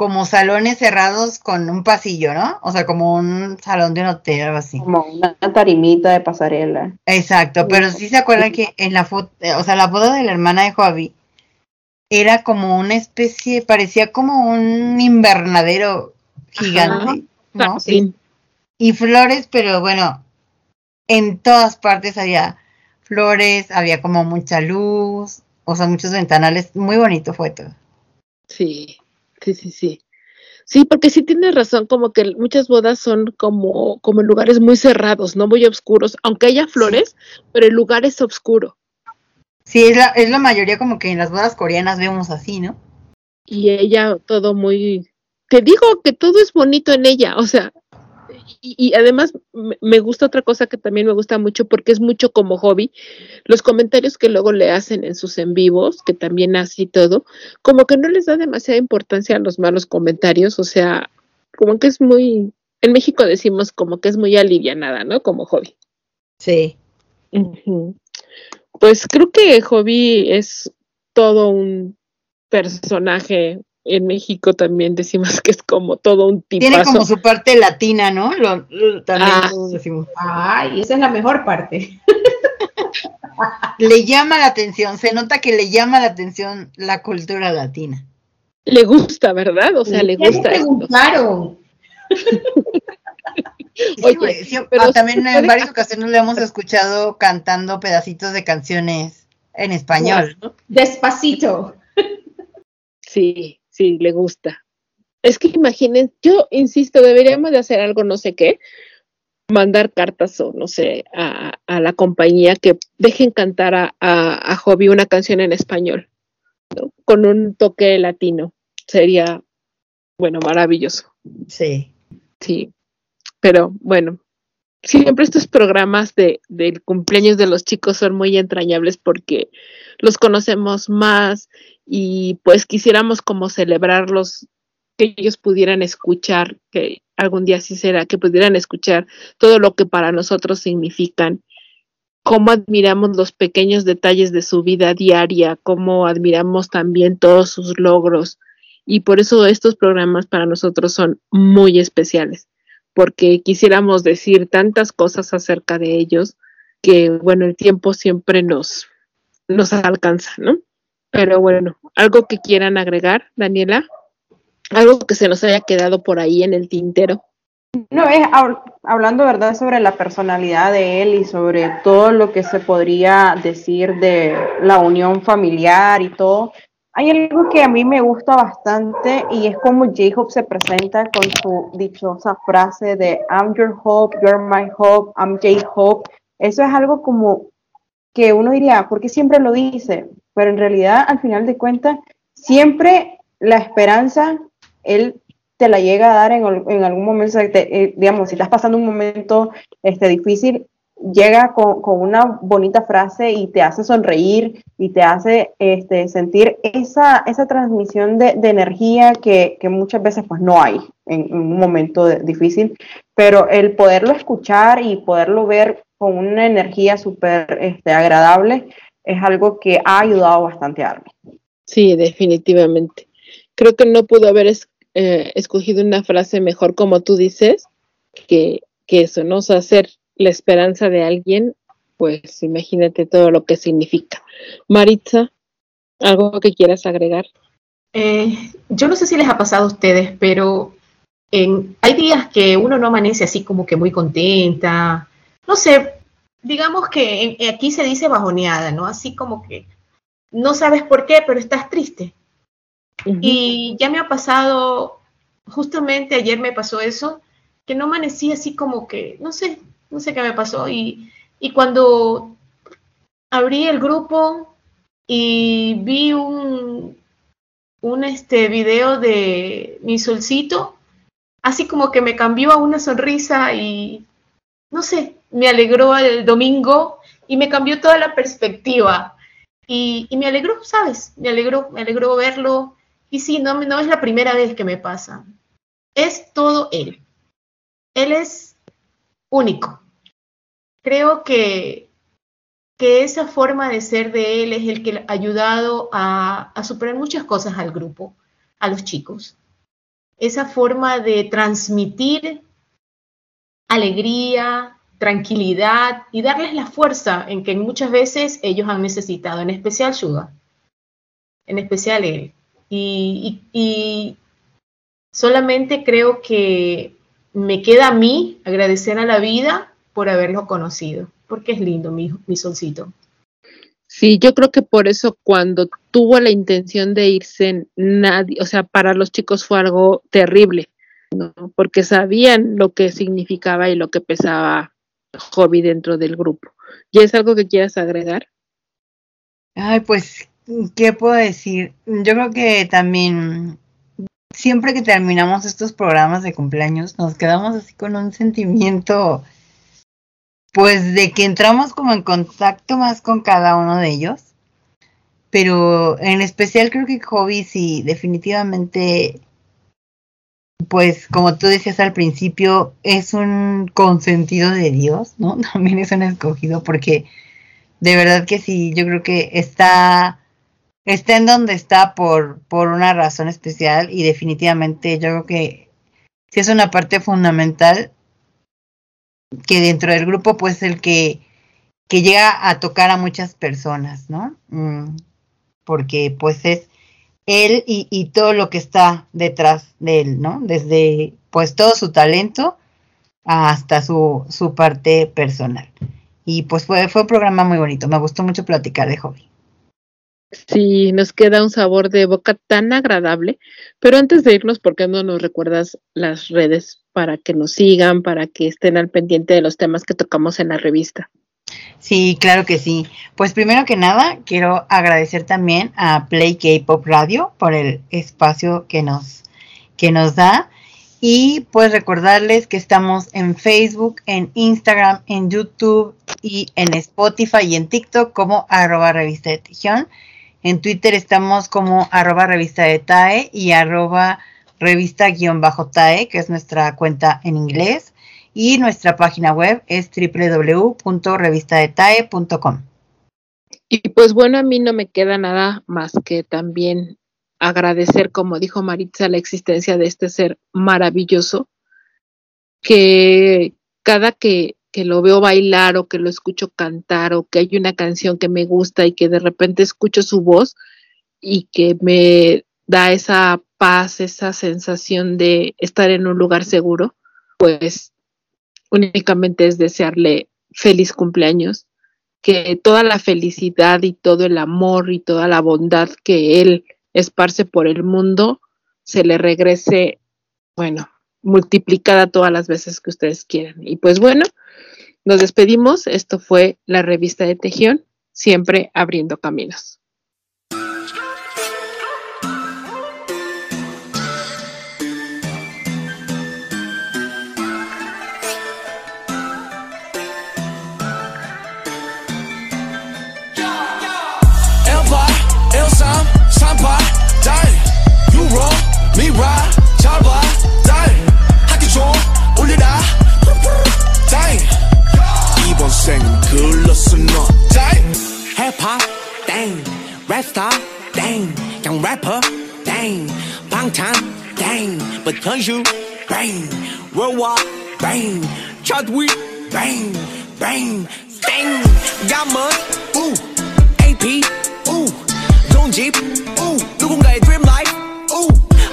Speaker 4: como salones cerrados con un pasillo, ¿no? O sea, como un salón de un hotel, algo así.
Speaker 5: Como una tarimita de pasarela.
Speaker 4: Exacto, pero sí se acuerdan que en la foto, o sea, la boda de la hermana de Javi era como una especie, parecía como un invernadero gigante, ¿no?
Speaker 3: Sí.
Speaker 4: Y flores, pero bueno, en todas partes había flores, había como mucha luz, o sea, muchos ventanales, muy bonito fue todo.
Speaker 3: Sí, sí, sí, sí. Sí, porque sí tienes razón, como que muchas bodas son como, como en lugares muy cerrados, no muy oscuros, aunque haya flores, pero el lugar es oscuro.
Speaker 4: Sí, es la, es la mayoría como que en las bodas coreanas vemos así, ¿no?
Speaker 3: Y ella todo muy... Te digo que todo es bonito en ella, o sea, y, y además me, gusta otra cosa que también me gusta mucho porque es mucho como hobby, los comentarios que luego le hacen en sus en vivos, que también hace y todo, como que no les da demasiada importancia a los malos comentarios, o sea, como que es muy, en México decimos como que es muy alivianada, ¿no? Como hobby.
Speaker 4: Sí.
Speaker 3: Pues creo que Hobby es todo un personaje. En México también decimos que es como todo un tipazo.
Speaker 4: Tiene como su parte latina, ¿no? Lo, lo- también
Speaker 3: Ah,
Speaker 4: lo decimos.
Speaker 6: Ay, esa es la mejor parte.
Speaker 4: Le llama la atención, se nota que le llama la atención la cultura latina.
Speaker 3: Le gusta, ¿verdad? O sea, le gusta.
Speaker 4: Sí,
Speaker 3: Oye,
Speaker 4: sí,
Speaker 3: pero
Speaker 4: ah, también en varias ocasiones le hemos escuchado cantando pedacitos de canciones en español.
Speaker 6: Despacito.
Speaker 3: Sí, sí, le gusta. Es que imaginen, yo insisto, deberíamos de hacer algo, no sé qué, mandar cartas o no sé, a, a la compañía que dejen cantar a, a, a Hobby una canción en español, ¿no? Con un toque latino. Sería, bueno, maravilloso.
Speaker 4: Sí.
Speaker 3: Sí, pero bueno, siempre estos programas de, del cumpleaños de los chicos son muy entrañables porque los conocemos más y pues quisiéramos como celebrarlos, que ellos pudieran escuchar, que algún día sí será, que pudieran escuchar todo lo que para nosotros significan, cómo admiramos los pequeños detalles de su vida diaria, cómo admiramos también todos sus logros. Y por eso estos programas para nosotros son muy especiales, porque quisiéramos decir tantas cosas acerca de ellos que, bueno, el tiempo siempre nos, nos alcanza, ¿no? Pero bueno, algo que quieran agregar, Daniela, algo que se nos haya quedado por ahí en el tintero.
Speaker 5: No, es hab- hablando, ¿verdad?, sobre la personalidad de él y sobre todo lo que se podría decir de la unión familiar y todo. Hay algo que a mí me gusta bastante y es como J-Hope se presenta con su dichosa frase de I'm your hope, you're my hope, I'm J-Hope. Eso es algo como que uno diría, ¿por qué siempre lo dice? Pero en realidad, al final de cuentas, siempre la esperanza, él te la llega a dar en, en algún momento, eh, digamos, si estás pasando un momento este, difícil, llega con, con una bonita frase y te hace sonreír y te hace este, sentir esa, esa transmisión de, de energía que, que muchas veces pues no hay en, un momento difícil, pero el poderlo escuchar y poderlo ver con una energía súper este, agradable es algo que ha ayudado bastante a Armin.
Speaker 3: Sí, definitivamente. creo que no pudo haber es- eh, escogido una frase mejor como tú dices, que, que eso, ¿no? O sea, ser la esperanza de alguien, pues imagínate todo lo que significa. Maritza, ¿algo que quieras agregar?
Speaker 6: Eh, yo no sé si les ha pasado a ustedes, pero en, hay días que uno no amanece así como que muy contenta. No sé, digamos que en- aquí se dice bajoneada, ¿no? Así como que no sabes por qué, pero estás triste. Y ya me ha pasado, justamente ayer me pasó eso, que no amanecí así como que, no sé, no sé qué me pasó. Y, y cuando abrí el grupo y vi un, un este video de mi solcito, así como que me cambió a una sonrisa y no sé, me alegró el domingo y me cambió toda la perspectiva. Y, y me alegró, ¿sabes? Me alegró, me alegró verlo. Y sí, no, no es la primera vez que me pasa. Es todo él. Él es único. Creo que, que esa forma de ser de él es el que ha ayudado a, a superar muchas cosas al grupo, a los chicos. Esa forma de transmitir alegría, tranquilidad y darles la fuerza en que muchas veces ellos han necesitado, en especial Suga, en especial él. Y, y- y solamente creo que me queda a mí agradecer a la vida por haberlo conocido, porque es lindo mi, mi solcito.
Speaker 3: Sí, yo creo que por eso cuando tuvo la intención de irse, nadie, o sea, para los chicos fue algo terrible, ¿no? Porque sabían lo que significaba y lo que pesaba Hobby dentro del grupo. ¿Y es algo que quieras agregar?
Speaker 4: Ay, pues, ¿qué puedo decir? Yo creo que también siempre que terminamos estos programas de cumpleaños nos quedamos así con un sentimiento, pues, de que entramos como en contacto más con cada uno de ellos. Pero en especial creo que Hobby sí, definitivamente, pues, como tú decías al principio, es un consentido de Dios, ¿no? También es un escogido porque de verdad que sí, yo creo que está, está en donde está por, por una razón especial y definitivamente yo creo que sí es una parte fundamental que dentro del grupo pues el que, que llega a tocar a muchas personas, ¿no? Mm, porque pues es él y, y todo lo que está detrás de él, ¿no? Desde pues todo su talento hasta su, su parte personal. Y pues fue, fue un programa muy bonito. Me gustó mucho platicar de hobby.
Speaker 3: Sí, nos queda un sabor de boca tan agradable. Pero antes de irnos, ¿por qué no nos recuerdas las redes para que nos sigan, para que estén al pendiente de los temas que tocamos en la revista?
Speaker 4: Sí, claro que sí. Pues primero que nada, quiero agradecer también a Play K-Pop Radio por el espacio que nos, que nos da. Y pues recordarles que estamos en Facebook, en Instagram, en YouTube y en Spotify y en TikTok como arroba revista de Tejión. En Twitter estamos como arroba revista de TAE y arroba revista guion bajo TAE, que es nuestra cuenta en inglés. Y nuestra página web es www.revistadetae.com.
Speaker 3: Y pues bueno, a mí no me queda nada más que también agradecer, como dijo Maritza, la existencia de este ser maravilloso, que cada que, que lo veo bailar o que lo escucho cantar o que hay una canción que me gusta y que de repente escucho su voz y que me da esa paz, esa sensación de estar en un lugar seguro, pues únicamente es desearle feliz cumpleaños, que toda la felicidad y todo el amor y toda la bondad que él esparce por el mundo se le regrese, bueno, multiplicada todas las veces que ustedes quieran. Y pues bueno, nos despedimos. Esto fue la revista de Tejión, siempre abriendo caminos.
Speaker 2: 와, 잘 와, 다잉 하기 좋아, 올려라. 다잉 이번 생은 글렀어 너. 다잉 힙합 땡. 랩스타 땡. 그냥 래퍼 땡. 방탄 땡. But 현슈 뱅 Worldwide 뱅 Chadwi 뱅 뱅, 땡, 야먼, 우, AP, 우, 돈집, 우, 누군가의 드립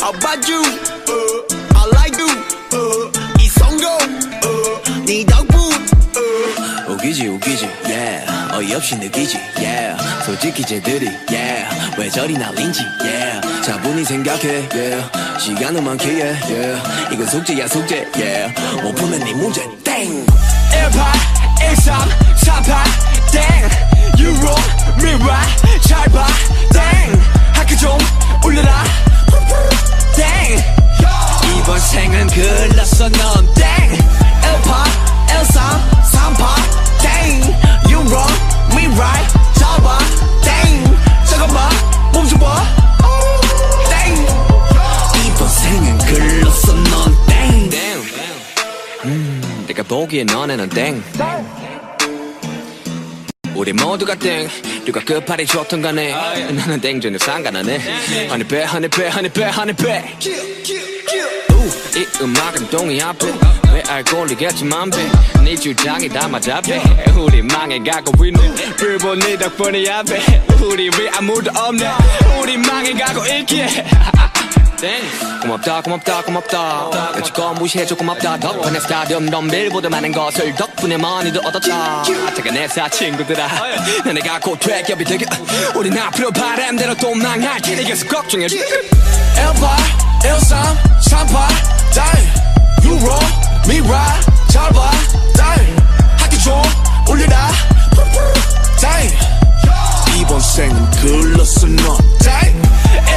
Speaker 2: about you uh, I like you uh, 이성공 uh, 네 덕분 uh. 웃기지 웃기지 yeah. 어이없이 느끼지 yeah. 솔직히 쟤들이 yeah. 왜 저리 날린지 yeah. 차분히 생각해 yeah. 시간은 많기에 yeah. 이건 숙제야 숙제 yeah. 못 푸면 네 문제 땡. 18 13 38 땡. 유로 미라 잘봐 땡. 학교 좀 올려라 땡. 이번 생은 글렀어 넌땡. 18 13 38 땡. 유로 미라 잘봐땡. 잠깐만 멈춰봐. 땡. 이번 생은 글렀어 넌땡. 음, 내가 보기에 너네는 땡 우리 모두가 땡 누가 끝발이 좋던 간에 나는 땡 전혀 상관하네. 허니배 허니배 허니배 허니배 이 음악은 동이 앞에. 왜 알고리겠지만 배네 주장이 다 맞아 배 우리 망해가고 있네. 불본 네 덕분이야 배 우리 왜 아무도 없네. 우리 망해가고 있기에 땡 고맙다 고맙다 고맙다. 여지껏 무시해줘 고맙다. 덕분에 스타디움 덤빌보다 많은 것을 덕분에 많이도 얻었다. 퇴근해서 친구들아. 너네가 곧 퇴격이 되게 우린 앞으로 바람대로 또 망할 테니 계속 걱정해 18 13 38 다이 유로 미라 잘봐 다이 학교 좀 올려라. 다이 이번 생은 글렀어 너. 다이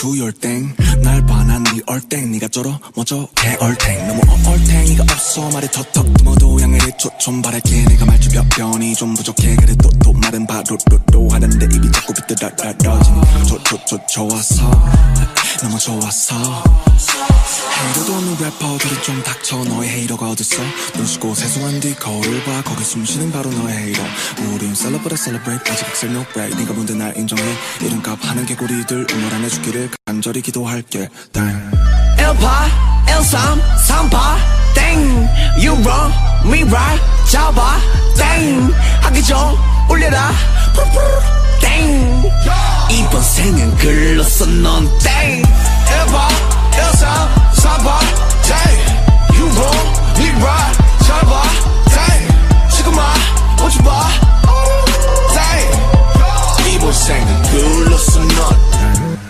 Speaker 9: 두열 땡 날 반한 네 얼땡. 네가 쩔어? 먼저 개얼탱 너무 얼탱이가 없어. 말이 턱턱. 모두 양해를 초좀 바랄게. 내가 말주변변이 좀 부족해. 그래 또또 말은 바로로로 하는데 입이 자꾸 비뚤어지니 좋좋좋 좋았어. 너무 좋았어. 헤이러도 없는 래퍼들이 좀 닥쳐 너의 헤이러가 어딨어? 눈 씻고 세수한 뒤 거울을 봐. 거기 숨쉬는 바로 너의 헤이러. 우린 celebrate celebrate. 아직 excel no break. 네가 뭔데 날 인정해? 이름값 하는 개구리들 응원 안 해주기를 간절히 기도할게. 땡
Speaker 2: 1파 1삼 3파 땡 You run, me right. 잡아 땡 하기 전 올려라. 땡 이번 생은 글로써 넌땡 1파 1삼 3파 땡 You run, me right. 잡아 땡 지금 와. 오지 마. 이번 생은 글로써 넌.